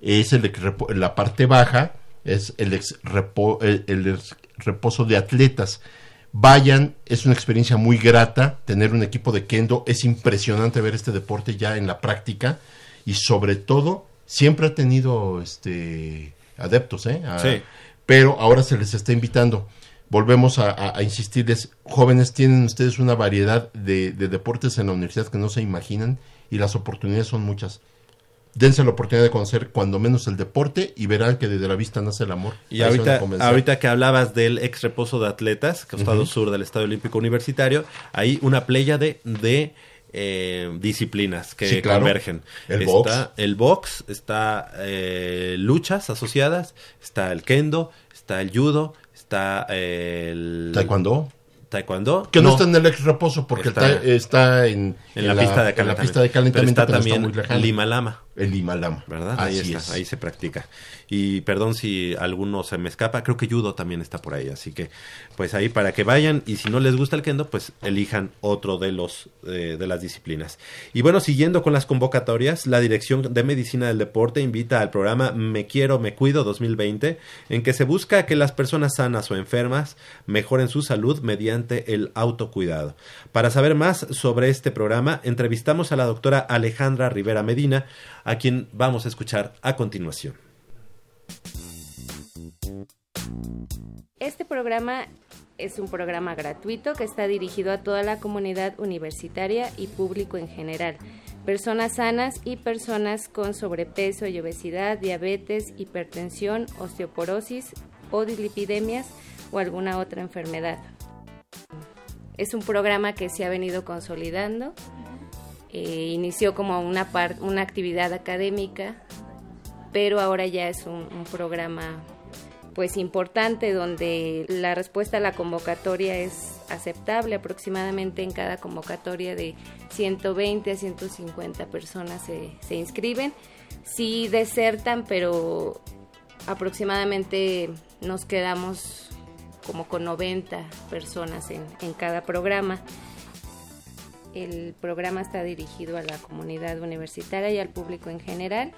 es el la parte baja, es el, ex el, reposo de atletas. Vayan, es una experiencia muy grata tener un equipo de kendo, es impresionante ver este deporte ya en la práctica y sobre todo siempre ha tenido este adeptos, ¿eh? Pero ahora se les está invitando. Volvemos a, insistirles, jóvenes, tienen ustedes una variedad de deportes en la universidad que no se imaginan y las oportunidades son muchas dense la oportunidad de conocer cuando menos el deporte y verán que desde la vista nace el amor.
Y ahorita, ahorita que hablabas del ex reposo de atletas, costado sur del Estadio Olímpico Universitario, hay una playa de, de eh, disciplinas que convergen.
El
está
box.
el box, está eh, luchas asociadas, está el kendo, está el judo, está el...
Taekwondo
taekwondo.
Que no, está en el ex reposo porque está, está, en,
en, la, pista de calentamiento.
En la pista de calentamiento
está también el Limalama.
El Limalama.
¿Verdad? ahí está, ahí se practica. Y perdón si alguno se me escapa, creo que judo también está por ahí, así que pues ahí para que vayan y si no les gusta el kendo, pues elijan otro de los eh, de las disciplinas. Y bueno, siguiendo con las convocatorias, la Dirección de Medicina del Deporte invita al programa Me quiero, me cuido 2020, en que se busca que las personas sanas o enfermas mejoren su salud mediante el autocuidado. Para saber más sobre este programa, entrevistamos a la doctora Alejandra Rivera Medina, a quien vamos a escuchar a continuación.
Este programa es un programa gratuito que está dirigido a toda la comunidad universitaria y público en general, personas sanas y personas con sobrepeso y obesidad, diabetes, hipertensión, osteoporosis o dislipidemias o alguna otra enfermedad. Es un programa que se ha venido consolidando. Eh, inició como una, una actividad académica pero ahora ya es un, programa pues importante donde la respuesta a la convocatoria es aceptable. Aproximadamente en cada convocatoria de 120 a 150 personas se, se inscriben. Sí desertan pero aproximadamente nos quedamos como con 90 personas en, en cada programa. El programa está dirigido a la comunidad universitaria y al público en general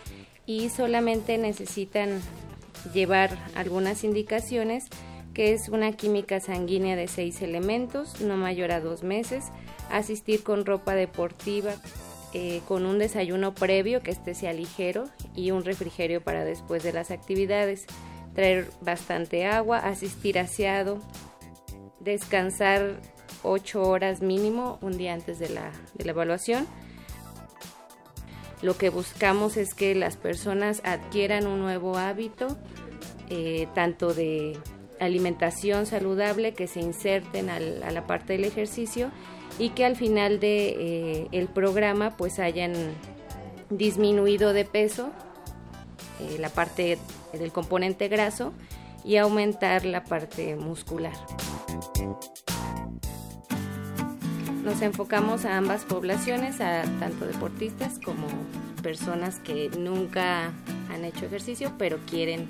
y solamente necesitan llevar algunas indicaciones que es una química sanguínea de seis elementos, no mayor a dos meses, asistir con ropa deportiva, eh, con un desayuno previo que este sea ligero y un refrigerio para después de las actividades, traer bastante agua, asistir aseado, descansar ocho horas mínimo un día antes de la evaluación lo que buscamos es que las personas adquieran un nuevo hábito, eh, tanto de alimentación saludable, que se inserten a la parte del ejercicio y que al final de eh, el programa pues hayan disminuido de peso eh, la parte del componente graso y aumentar la parte muscular. Nos enfocamos a ambas poblaciones, a tanto deportistas como personas que nunca han hecho ejercicio pero quieren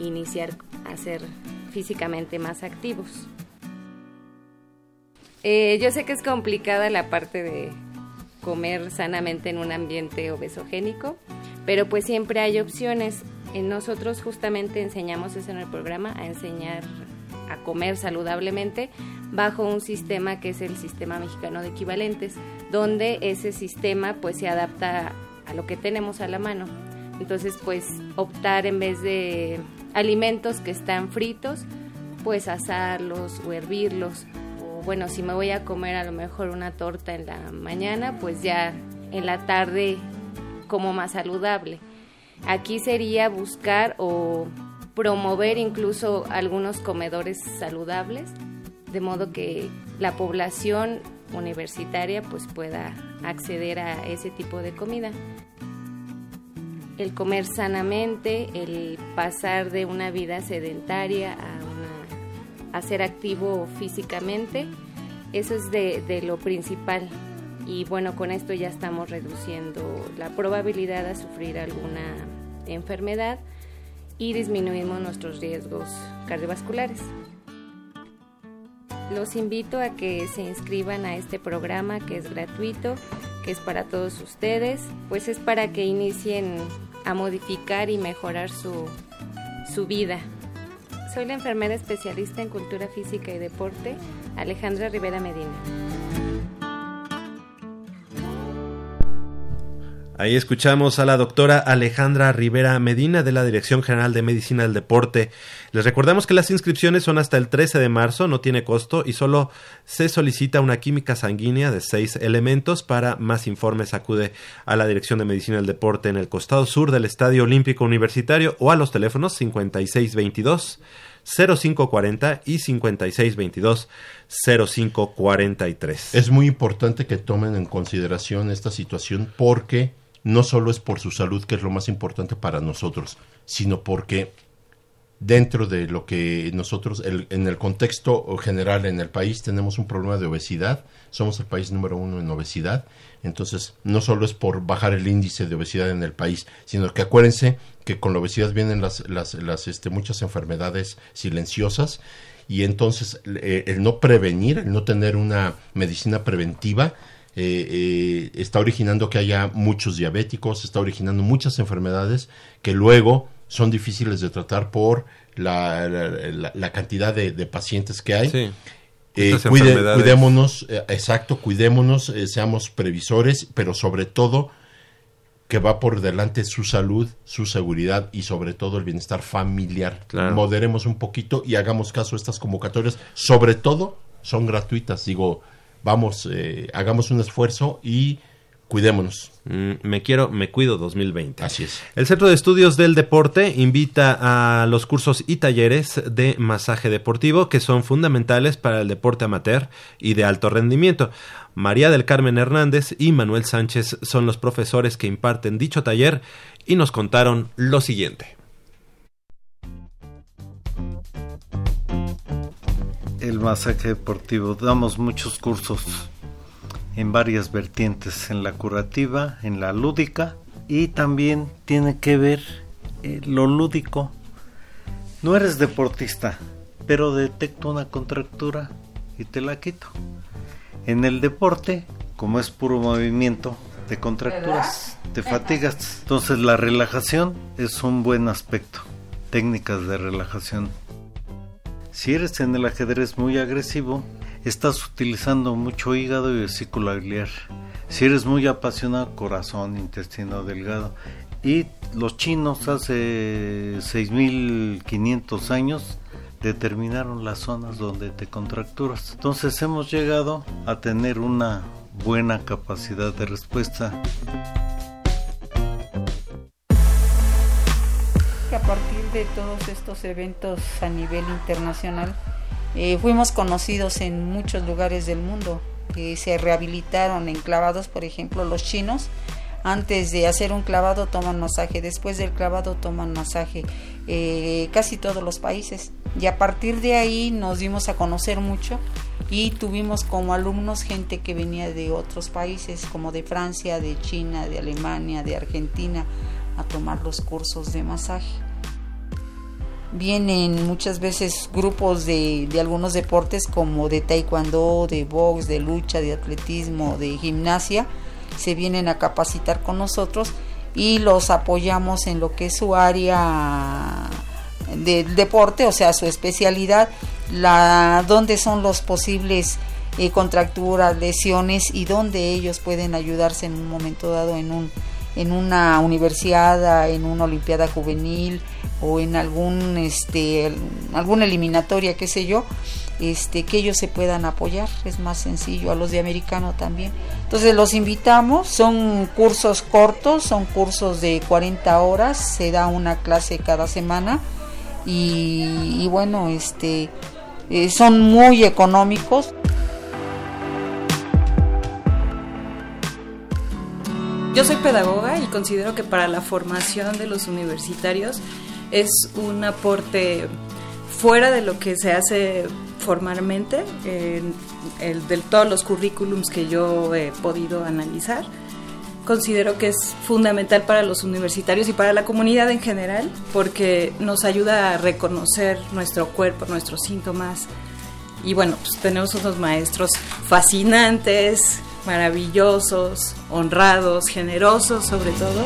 iniciar a ser físicamente más activos. Eh, yo sé que es complicada la parte de comer sanamente en un ambiente obesogénico, pero pues siempre hay opciones. nosotros justamente enseñamos eso en el programa, a enseñar a comer saludablemente bajo un sistema que es el sistema mexicano de equivalentes, donde ese sistema pues se adapta a lo que tenemos a la mano. Entonces pues optar en vez de alimentos que están fritos, pues asarlos o hervirlos. O bueno, si me voy a comer a lo mejor una torta en la mañana, pues ya en la tarde como más saludable. Aquí sería buscar o promover incluso algunos comedores saludables, de modo que la población universitaria pues pueda acceder a ese tipo de comida. El comer sanamente, el pasar de una vida sedentaria a, a ser activo físicamente, eso es de, de lo principal y bueno, con esto ya estamos reduciendo la probabilidad de sufrir alguna enfermedad y disminuimos nuestros riesgos cardiovasculares. Los invito a que se inscriban a este programa que es gratuito, que es para todos ustedes, pues es para que inicien a modificar y mejorar su, su vida. Soy la enfermera especialista en cultura física y deporte, Alejandra Rivera Medina.
Ahí escuchamos a la doctora Alejandra Rivera Medina de la Dirección General de Medicina del Deporte. Les recordamos que las inscripciones son hasta el 13 de marzo, no tiene costo y solo se solicita una química sanguínea de seis elementos. Para más informes acude a la Dirección de Medicina del Deporte en el costado sur del Estadio Olímpico Universitario o a los teléfonos 5622 0540 y 5622 0543.
Es muy importante que tomen en consideración esta situación porque no solo es por su salud, que es lo más importante para nosotros, sino porque dentro de lo que nosotros, en el contexto general en el país, tenemos un problema de obesidad, somos el país número uno en obesidad, entonces no solo es por bajar el índice de obesidad en el país, sino que acuérdense que con la obesidad vienen las, las, las este, muchas enfermedades silenciosas. Y entonces eh, el no prevenir, el no tener una medicina preventiva, eh, eh, está originando que haya muchos diabéticos, está originando muchas enfermedades que luego son difíciles de tratar por la, la, cantidad de, pacientes que hay. Eh, cuidémonos, exacto, cuidémonos, seamos previsores, pero sobre todo que va por delante su salud, su seguridad y sobre todo el bienestar familiar. Moderemos un poquito y hagamos caso a estas convocatorias. Sobre todo son gratuitas, digo, vamos, eh, hagamos un esfuerzo y cuidémonos.
Mm, me quiero, me cuido 2020.
Así es.
El Centro de Estudios del Deporte invita a los cursos y talleres de masaje deportivo que son fundamentales para el deporte amateur y de alto rendimiento. María del Carmen Hernández y Manuel Sánchez son los profesores que imparten dicho taller y nos contaron lo siguiente.
Masaje deportivo. Damos muchos cursos en varias vertientes, en la curativa, en la lúdica y también tiene que ver eh, lo lúdico. No eres deportista, pero detecto una contractura y te la quito. En el deporte, como es puro movimiento, te contracturas, te fatigas. Entonces la relajación es un buen aspecto. Técnicas de relajación si eres en el ajedrez muy agresivo, estás utilizando mucho hígado y vesícula biliar. Si eres muy apasionado, corazón, intestino delgado. Y los chinos hace 6500 años determinaron las zonas donde te contracturas. Entonces hemos llegado a tener una buena capacidad de respuesta.
A partir de todos estos eventos a nivel internacional eh, fuimos conocidos en muchos lugares del mundo. que se rehabilitaron enclavados, por ejemplo, los chinos Antes de hacer un clavado toman masaje, después del clavado toman masaje, eh, casi todos los países. Y a partir de ahí nos dimos a conocer mucho y tuvimos como alumnos gente que venía de otros países, como de Francia, de China, de Alemania, de Argentina, a tomar los cursos de masaje. Vienen muchas veces grupos de, de algunos deportes como de taekwondo, de box, de lucha, de atletismo, de gimnasia, se vienen a capacitar con nosotros y los apoyamos en lo que es su área del deporte, o sea, su especialidad, la dónde son los posibles eh, contracturas, lesiones y dónde ellos pueden ayudarse en un momento dado en un en una universidad, en una olimpiada juvenil o en algún este alguna eliminatoria, qué sé yo, este que ellos se puedan apoyar, es más sencillo a los de americano también. Entonces los invitamos, son cursos cortos, son cursos de 40 horas, se da una clase cada semana y, bueno, este eh, son muy económicos.
Yo soy pedagoga y considero que para la formación de los universitarios es un aporte fuera de lo que se hace formalmente, en el, de todos los currículums que yo he podido analizar. Considero que es fundamental para los universitarios y para la comunidad en general porque nos ayuda a reconocer nuestro cuerpo, nuestros síntomas. Y bueno, pues tenemos unos maestros fascinantes, maravillosos, honrados, generosos sobre todo.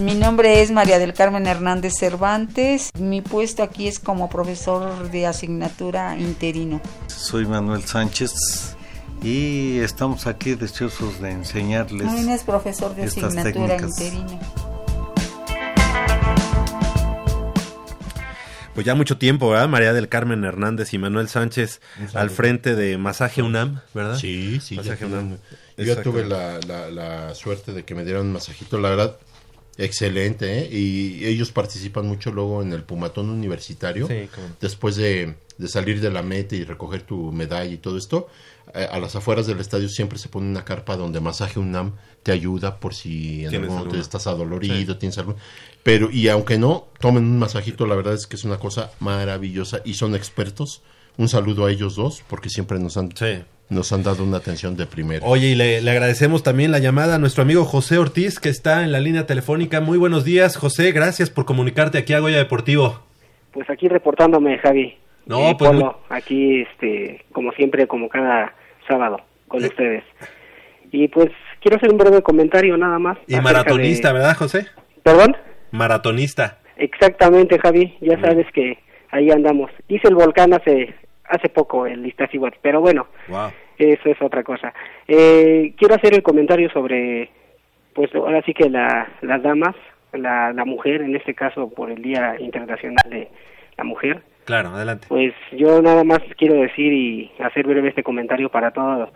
Mi nombre es María del Carmen Hernández Cervantes. Mi puesto aquí es como profesor de asignatura interino.
Soy Manuel Sánchez y estamos aquí deseosos de enseñarles.
También es profesor de asignatura interina.
Pues ya mucho tiempo, ¿verdad? María del Carmen Hernández y Manuel Sánchez al frente de Masaje UNAM, ¿verdad?
Sí, sí.
Masaje
ya
UNAM.
Yo tuve la, la, la, suerte de que me dieran un masajito, la verdad, excelente, ¿eh? Y ellos participan mucho luego en el Pumatón Universitario.
Sí, claro.
Después de, de, salir de la meta y recoger tu medalla y todo esto, eh, a las afueras del estadio siempre se pone una carpa donde Masaje UNAM te ayuda por si en algún momento estás adolorido, sí. tienes algo. Pero, y aunque no, tomen un masajito, la verdad es que es una cosa maravillosa y son expertos. Un saludo a ellos dos, porque siempre nos han,
sí.
nos han dado una atención de primera.
Oye, y le, le, agradecemos también la llamada a nuestro amigo José Ortiz, que está en la línea telefónica. Muy buenos días, José, gracias por comunicarte aquí a Goya Deportivo.
Pues aquí reportándome, Javi.
No,
eh,
pues.
Polo, aquí, este, como siempre, como cada sábado, con eh. ustedes. Y pues quiero hacer un breve comentario nada más.
Y maratonista, de... ¿verdad, José?
¿Perdón?
Maratonista.
Exactamente, Javi. Ya mm. sabes que ahí andamos. Hice el volcán hace hace poco, el Iztaccíhuatl, pero bueno,
wow.
eso es otra cosa. Eh, quiero hacer el comentario sobre, pues ahora sí que la, las damas, la, la mujer, en este caso por el Día Internacional de la Mujer.
Claro, adelante.
Pues yo nada más quiero decir y hacer breve este comentario para todos,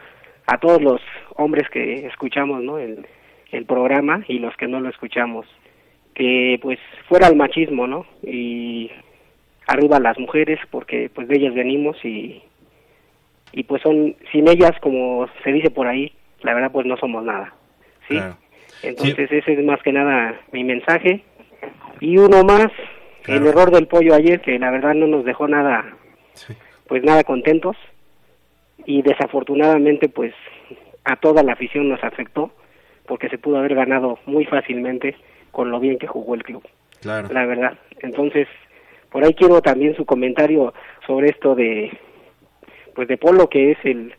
a todos los hombres que escuchamos, ¿no? El, el programa y los que no lo escuchamos que pues fuera el machismo, ¿no? Y arriba las mujeres porque pues de ellas venimos y y pues son sin ellas como se dice por ahí, la verdad pues no somos nada. ¿Sí?
Claro.
Entonces sí. ese es más que nada mi mensaje. Y uno más, claro. el error del pollo ayer que la verdad no nos dejó nada
sí.
pues nada contentos y desafortunadamente pues a toda la afición nos afectó porque se pudo haber ganado muy fácilmente con lo bien que jugó el club.
Claro.
La verdad. Entonces, por ahí quiero también su comentario sobre esto de pues de Polo que es el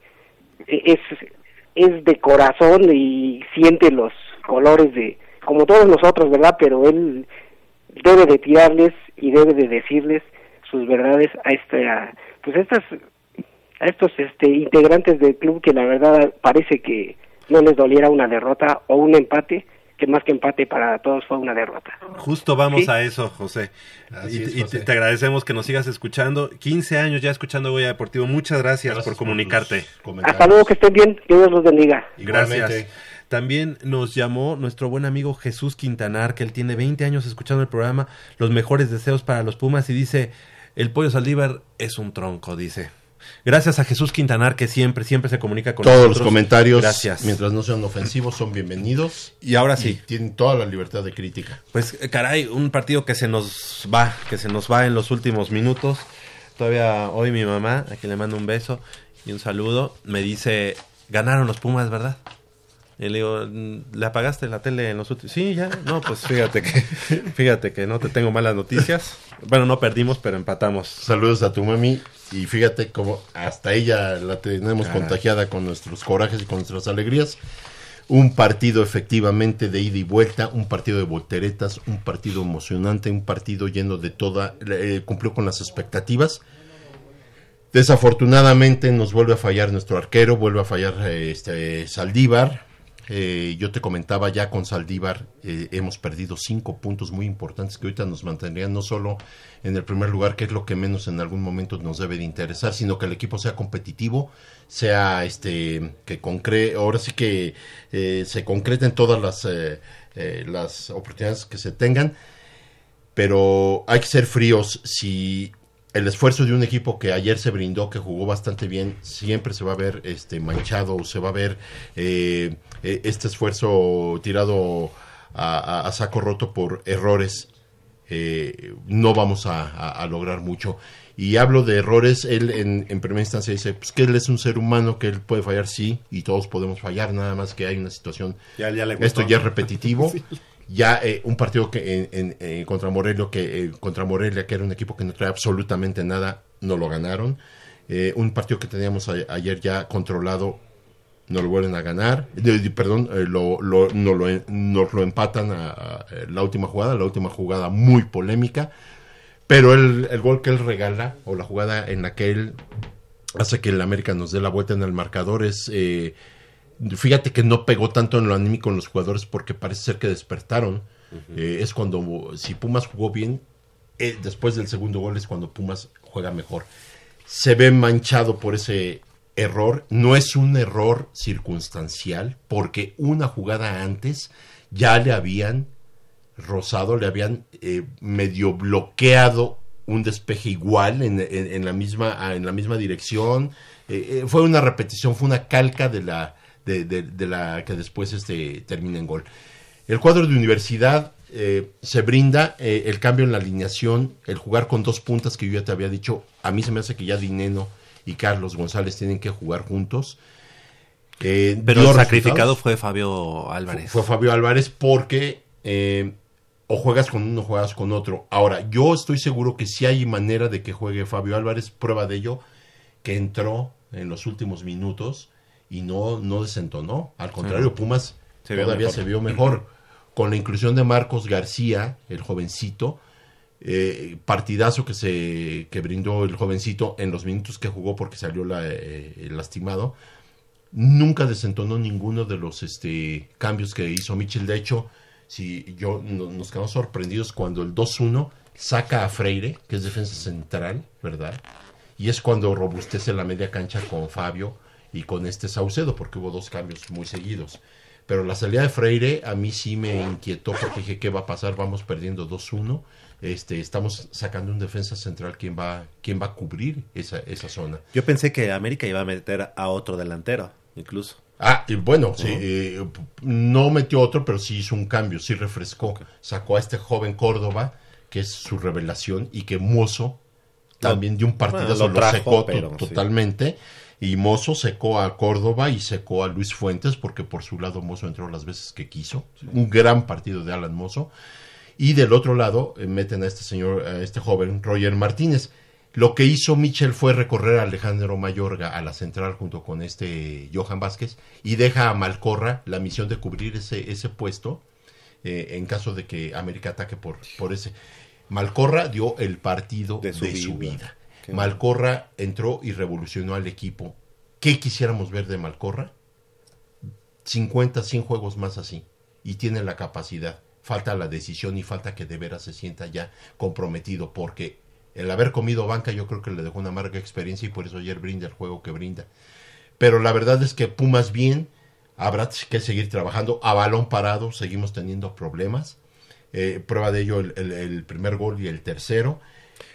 es es de corazón y siente los colores de como todos nosotros, ¿verdad? Pero él debe de tirarles y debe de decirles sus verdades a esta pues estas a estos este integrantes del club que la verdad parece que no les doliera una derrota o un empate que más que empate para todos fue una derrota.
Justo vamos ¿Sí? a eso, José. Y, es, José. y, te agradecemos que nos sigas escuchando. 15 años ya escuchando Goya Deportivo. Muchas gracias, gracias por comunicarte.
Por Hasta luego, que estén bien. Que Dios los bendiga.
Gracias. También nos llamó nuestro buen amigo Jesús Quintanar, que él tiene 20 años escuchando el programa Los mejores deseos para los Pumas y dice, el pollo Saldívar es un tronco, dice. Gracias a Jesús Quintanar que siempre, siempre se comunica con
Todos
nosotros.
los comentarios,
Gracias.
mientras no sean ofensivos, son bienvenidos.
Y ahora sí.
tienen toda la libertad de crítica.
Pues eh, caray, un partido que se nos va, que se nos va en los últimos minutos. Todavía hoy mi mamá, a quien le mando un beso y un saludo, me dice, ganaron los Pumas, ¿verdad? Y le digo, "Mm, ¿le apagaste la tele en los últimos? Sí, ya. No, pues fíjate que, fíjate que no te tengo malas noticias. Bueno, no perdimos, pero empatamos.
Saludos a tu mami y fíjate cómo hasta ella la tenemos
Caray.
contagiada con nuestros corajes y con nuestras alegrías. Un partido efectivamente de ida y vuelta, un partido de volteretas, un partido emocionante, un partido lleno de toda, eh, cumplió con las expectativas. Desafortunadamente nos vuelve a fallar nuestro arquero, vuelve a fallar eh, este Saldívar. Eh, yo te comentaba ya con Saldívar, eh, hemos perdido cinco puntos muy importantes que ahorita nos mantendrían no solo en el primer lugar, que es lo que menos en algún momento nos debe de interesar, sino que el equipo sea competitivo, sea este que concre ahora sí que eh, se concreten todas las eh, eh, las oportunidades que se tengan, pero hay que ser fríos. Si el esfuerzo de un equipo que ayer se brindó, que jugó bastante bien, siempre se va a ver este manchado, se va a ver eh, eh, este esfuerzo tirado a, a- a saco roto por errores. eh, no vamos a, lograr mucho. Y hablo de errores, él en, en primera instancia dice pues que él es un ser humano, que él puede fallar, sí, y todos podemos fallar, nada más que hay una situación,
Ya- ya le gustó.
esto ya es repetitivo,
Sí.
ya eh, un partido que en, en- contra Morelia que contra Morelia que era un equipo que no trae absolutamente nada no lo ganaron Eh, un partido que teníamos a- ayer ya controlado no lo vuelven a ganar. Eh, perdón eh, lo, lo- no lo, nos lo empatan a, a- eh, la última jugada la última jugada muy polémica pero el, el gol que él regala o la jugada en la que él hace que el América nos dé la vuelta en el marcador es eh, fíjate que no pegó tanto en lo anímico en los jugadores porque parece ser que despertaron. Es cuando si Pumas jugó bien después del segundo gol es cuando Pumas juega mejor. Se ve manchado por ese error no es un error circunstancial porque una jugada antes ya le habían rozado, le habían eh, medio bloqueado un despeje igual en, en- la misma en la misma dirección. Eh, eh, fue una repetición fue una calca de la de, la que después este termina en gol. El cuadro de universidad eh, se brinda el cambio en la alineación el jugar con dos puntas que yo ya te había dicho a mí se me hace que ya Dineno y Carlos González tienen que jugar juntos Eh,
Pero el sacrificado fue Fabio Álvarez.
Fue Fabio Álvarez porque eh, o juegas con uno o juegas con otro. Ahora, yo estoy seguro que si hay manera de que juegue Fabio Álvarez, prueba de ello, que entró en los últimos minutos y no, no desentonó. Al contrario. Pumas
Se
todavía se vio mejor. Con la inclusión de Marcos García, el jovencito, eh, partidazo que se que brindó el jovencito en los minutos que jugó porque salió la, eh, lastimado. Nunca desentonó ninguno de los este cambios que hizo Mitchell. De hecho si yo no- nos quedamos sorprendidos cuando el 2-1 saca a Freire que es defensa central verdad y es cuando robustece la media cancha con Fabio y con este Saucedo porque hubo dos cambios muy seguidos. Pero la salida de Freire a mí sí me inquietó porque dije qué va a pasar vamos perdiendo 2-1 este estamos sacando un defensa central quién va quién va a cubrir esa, esa zona
Yo pensé que América iba a meter a otro delantero, incluso.
Ah, y bueno, sí, eh, no metió otro, pero sí hizo un cambio, sí refrescó. Sacó a este joven Córdoba, que es su revelación, y que Mozo también de un partidazo
Bueno, lo
secó
sí.
totalmente. Y Mozo secó a Córdoba y secó a Luis Fuentes, porque por su lado Mozo entró las veces que quiso. Un gran partido de Alan Mozo. Y del otro lado eh, meten a este señor, a este joven, Roger Martínez. Lo que hizo Michel fue recorrer a Alejandro Mayorga a la central junto con este Johan Vázquez y deja a Malcorra la misión de cubrir ese, ese puesto eh, en caso de que América ataque por, por ese. Malcorra dio el partido de su,
vida.
Malcorra entró y revolucionó al equipo. ¿Qué quisiéramos ver de Malcorra? 50, 100 juegos más así. Y tiene la capacidad. Falta la decisión y falta que de veras se sienta ya comprometido. Porque el haber comido banca yo creo que le dejó una amarga experiencia y por eso ayer brinda el juego que brinda. Pero la verdad es que Pumas bien, habrá que seguir trabajando. A balón parado seguimos teniendo problemas. Eh, prueba de ello el, el- el primer gol y el tercero.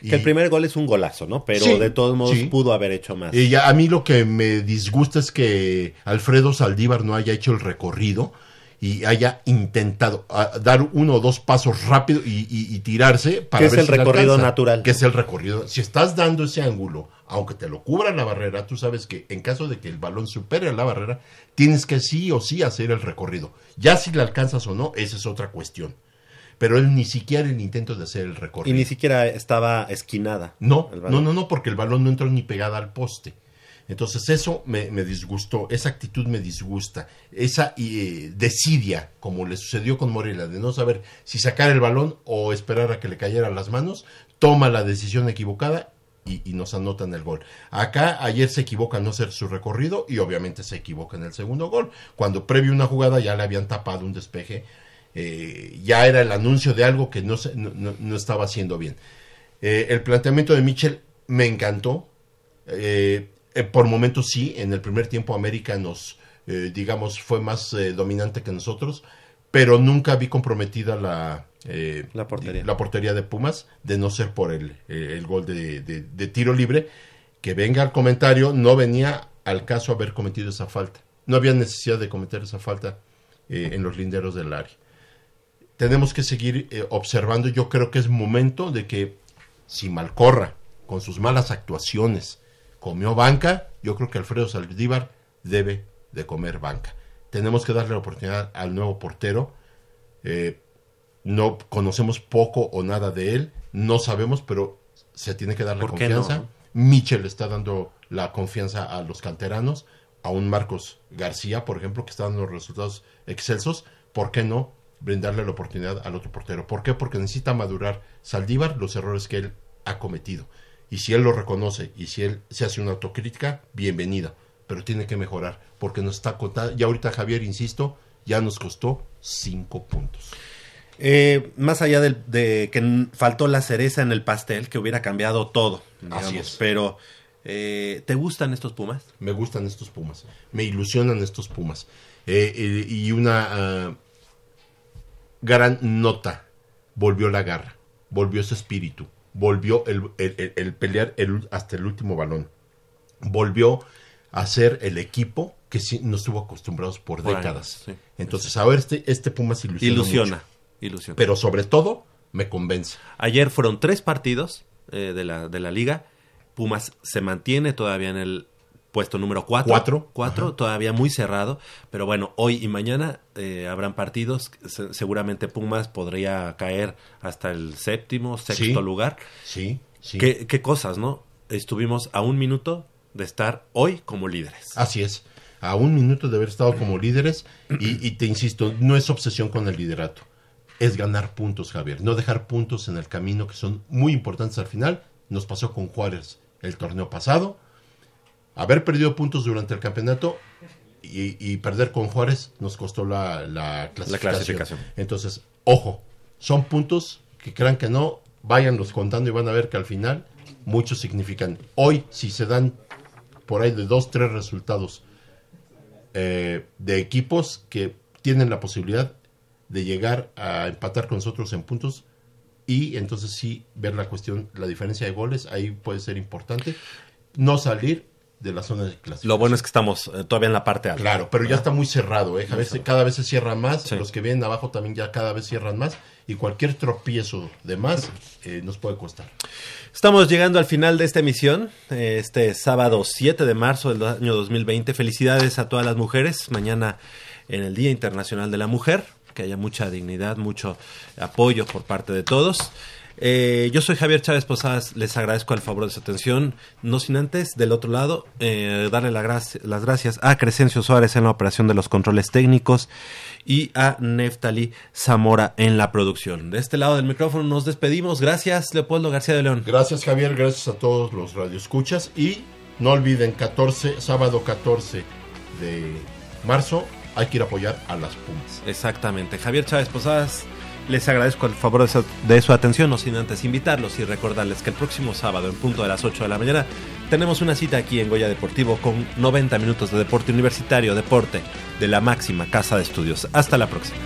Que el primer gol es un golazo, ¿no? Pero
Sí,
de todos modos
sí.
pudo haber hecho más.
Y ya, a mí lo que me disgusta es que Alfredo Saldívar no haya hecho el recorrido y haya intentado ah, dar uno o dos pasos rápido y, y- y tirarse para
Que es
ver
el
si
recorrido
alcanza.
natural.
Que es el recorrido. Si estás dando ese ángulo, aunque te lo cubra la barrera, tú sabes que en caso de que el balón supere la barrera, tienes que sí o sí hacer el recorrido. Ya si le alcanzas o no, esa es otra cuestión. Pero él ni siquiera el intento de hacer el
Y
recorrido.
ni siquiera estaba esquinada.
No, no, no, no, porque el balón no entró ni pegada al poste. Entonces eso me, disgustó, esa actitud me disgusta, esa eh, desidia, como le sucedió con Morelia, de no saber si sacar el balón o esperar a que le cayera a las manos, toma la decisión equivocada y, nos anotan el gol. Acá ayer se equivoca no hacer su recorrido y obviamente se equivoca en el segundo gol, cuando previo una jugada ya le habían tapado un despeje, eh, ya era el anuncio de algo que no, no- no estaba haciendo bien. Eh, el planteamiento de Mitchell me encantó. Eh, eh, por momentos sí, en el primer tiempo América nos, eh, digamos, fue más eh, dominante que nosotros, pero nunca vi comprometida la,
La portería.
la portería de Pumas, de no ser por el, el gol de, de- de tiro libre. Que venga al comentario, no venía al caso haber cometido esa falta. No había necesidad de cometer esa falta en los linderos del área tenemos que seguir observando. Yo creo que es momento de que si Malcorra, con sus malas actuaciones, comió banca, yo creo que Alfredo Saldívar debe de comer banca. Tenemos que darle la oportunidad al nuevo portero. Eh, no conocemos poco o nada de él, no sabemos, pero se tiene que darle
¿Por qué no,
confianza.
no?
Michel está dando la confianza a los canteranos, a un Marcos García, por ejemplo, que está dando resultados excelsos. ¿Por qué no brindarle la oportunidad al otro portero? ¿Por qué? Porque necesita madurar Saldívar los errores que él ha cometido. Y si él lo reconoce y si él se hace una autocrítica, bienvenida. Pero tiene que mejorar, porque nos está contando. Y ahorita Javier, insisto, ya nos costó cinco puntos.
Eh, más allá de, que faltó la cereza en el pastel, que hubiera cambiado todo. digamos.
Así es.
Pero, eh, ¿te gustan estos Pumas?
Me gustan estos Pumas. Me ilusionan estos Pumas. Eh, y una ah, gran nota. Volvió la garra. Volvió ese espíritu. Volvió el, el- el- el pelear el- hasta el último balón. Volvió a ser el equipo que sí no estuvo acostumbrados por,
Por
décadas.
años, sí.
Entonces, ahora este, este Pumas ilusiona.
Ilusiona,
mucho.
ilusiona.
Pero sobre todo, me convence.
Ayer fueron tres partidos eh, de, la, de la liga. Pumas se mantiene todavía en el puesto número cuatro.
Cuatro.
Cuatro,
Ajá.
todavía muy cerrado. Pero bueno, hoy y mañana eh, habrán partidos. Se- seguramente Pumas podría caer hasta el séptimo, sexto
Sí.
lugar.
Sí, sí.
¿Qué, qué cosas, ¿no? Estuvimos a un minuto de estar hoy como líderes.
Así es. A un minuto de haber estado como líderes y, y te insisto, no es obsesión con el liderato. Es ganar puntos, Javier. No dejar puntos en el camino que son muy importantes al final. Nos pasó con Juárez el torneo pasado. Haber perdido puntos durante el campeonato y, y perder con Juárez nos costó la, la clasificación.
clasificación.
Entonces, ojo, son puntos que crean que no, váyanlos contando y van a ver que al final muchos significan. Hoy, si se dan por ahí de dos, tres resultados eh, de equipos que tienen la posibilidad de llegar a empatar con nosotros en puntos y entonces sí ver la cuestión, la diferencia de goles, ahí puede ser importante. No salir de la zona de clasificación.
Lo bueno es que estamos eh, todavía en la parte alta.
Claro, pero ya está muy cerrado, ¿eh? A veces- cada vez se cierra más,
Sí.
los que vienen abajo también ya cada vez cierran más y cualquier tropiezo de más eh, nos puede costar.
Estamos llegando al final de esta emisión, eh, este sábado 7 de marzo del año 2020. Felicidades a todas las mujeres. Mañana en el Día Internacional de la Mujer, que haya mucha dignidad, mucho apoyo por parte de todos. Eh, yo soy Javier Chávez Posadas, les agradezco el favor de su atención. No sin antes, del otro lado, eh, darle la las gracias a Crescencio Suárez en la operación de los controles técnicos y a Neftali Zamora en la producción. De este lado del micrófono nos despedimos. Gracias, Leopoldo García de León.
Gracias Javier, gracias a todos los radioescuchas y no olviden 14, sábado 14 de marzo hay que ir a apoyar a las Pumas.
Exactamente. Javier Chávez Posadas, les agradezco el favor de su, de su atención, no sin antes invitarlos y recordarles que el próximo sábado, en punto de las 8 de la mañana, tenemos una cita aquí en Goya Deportivo con 90 minutos de deporte universitario, deporte de la máxima casa de estudios. Hasta la próxima.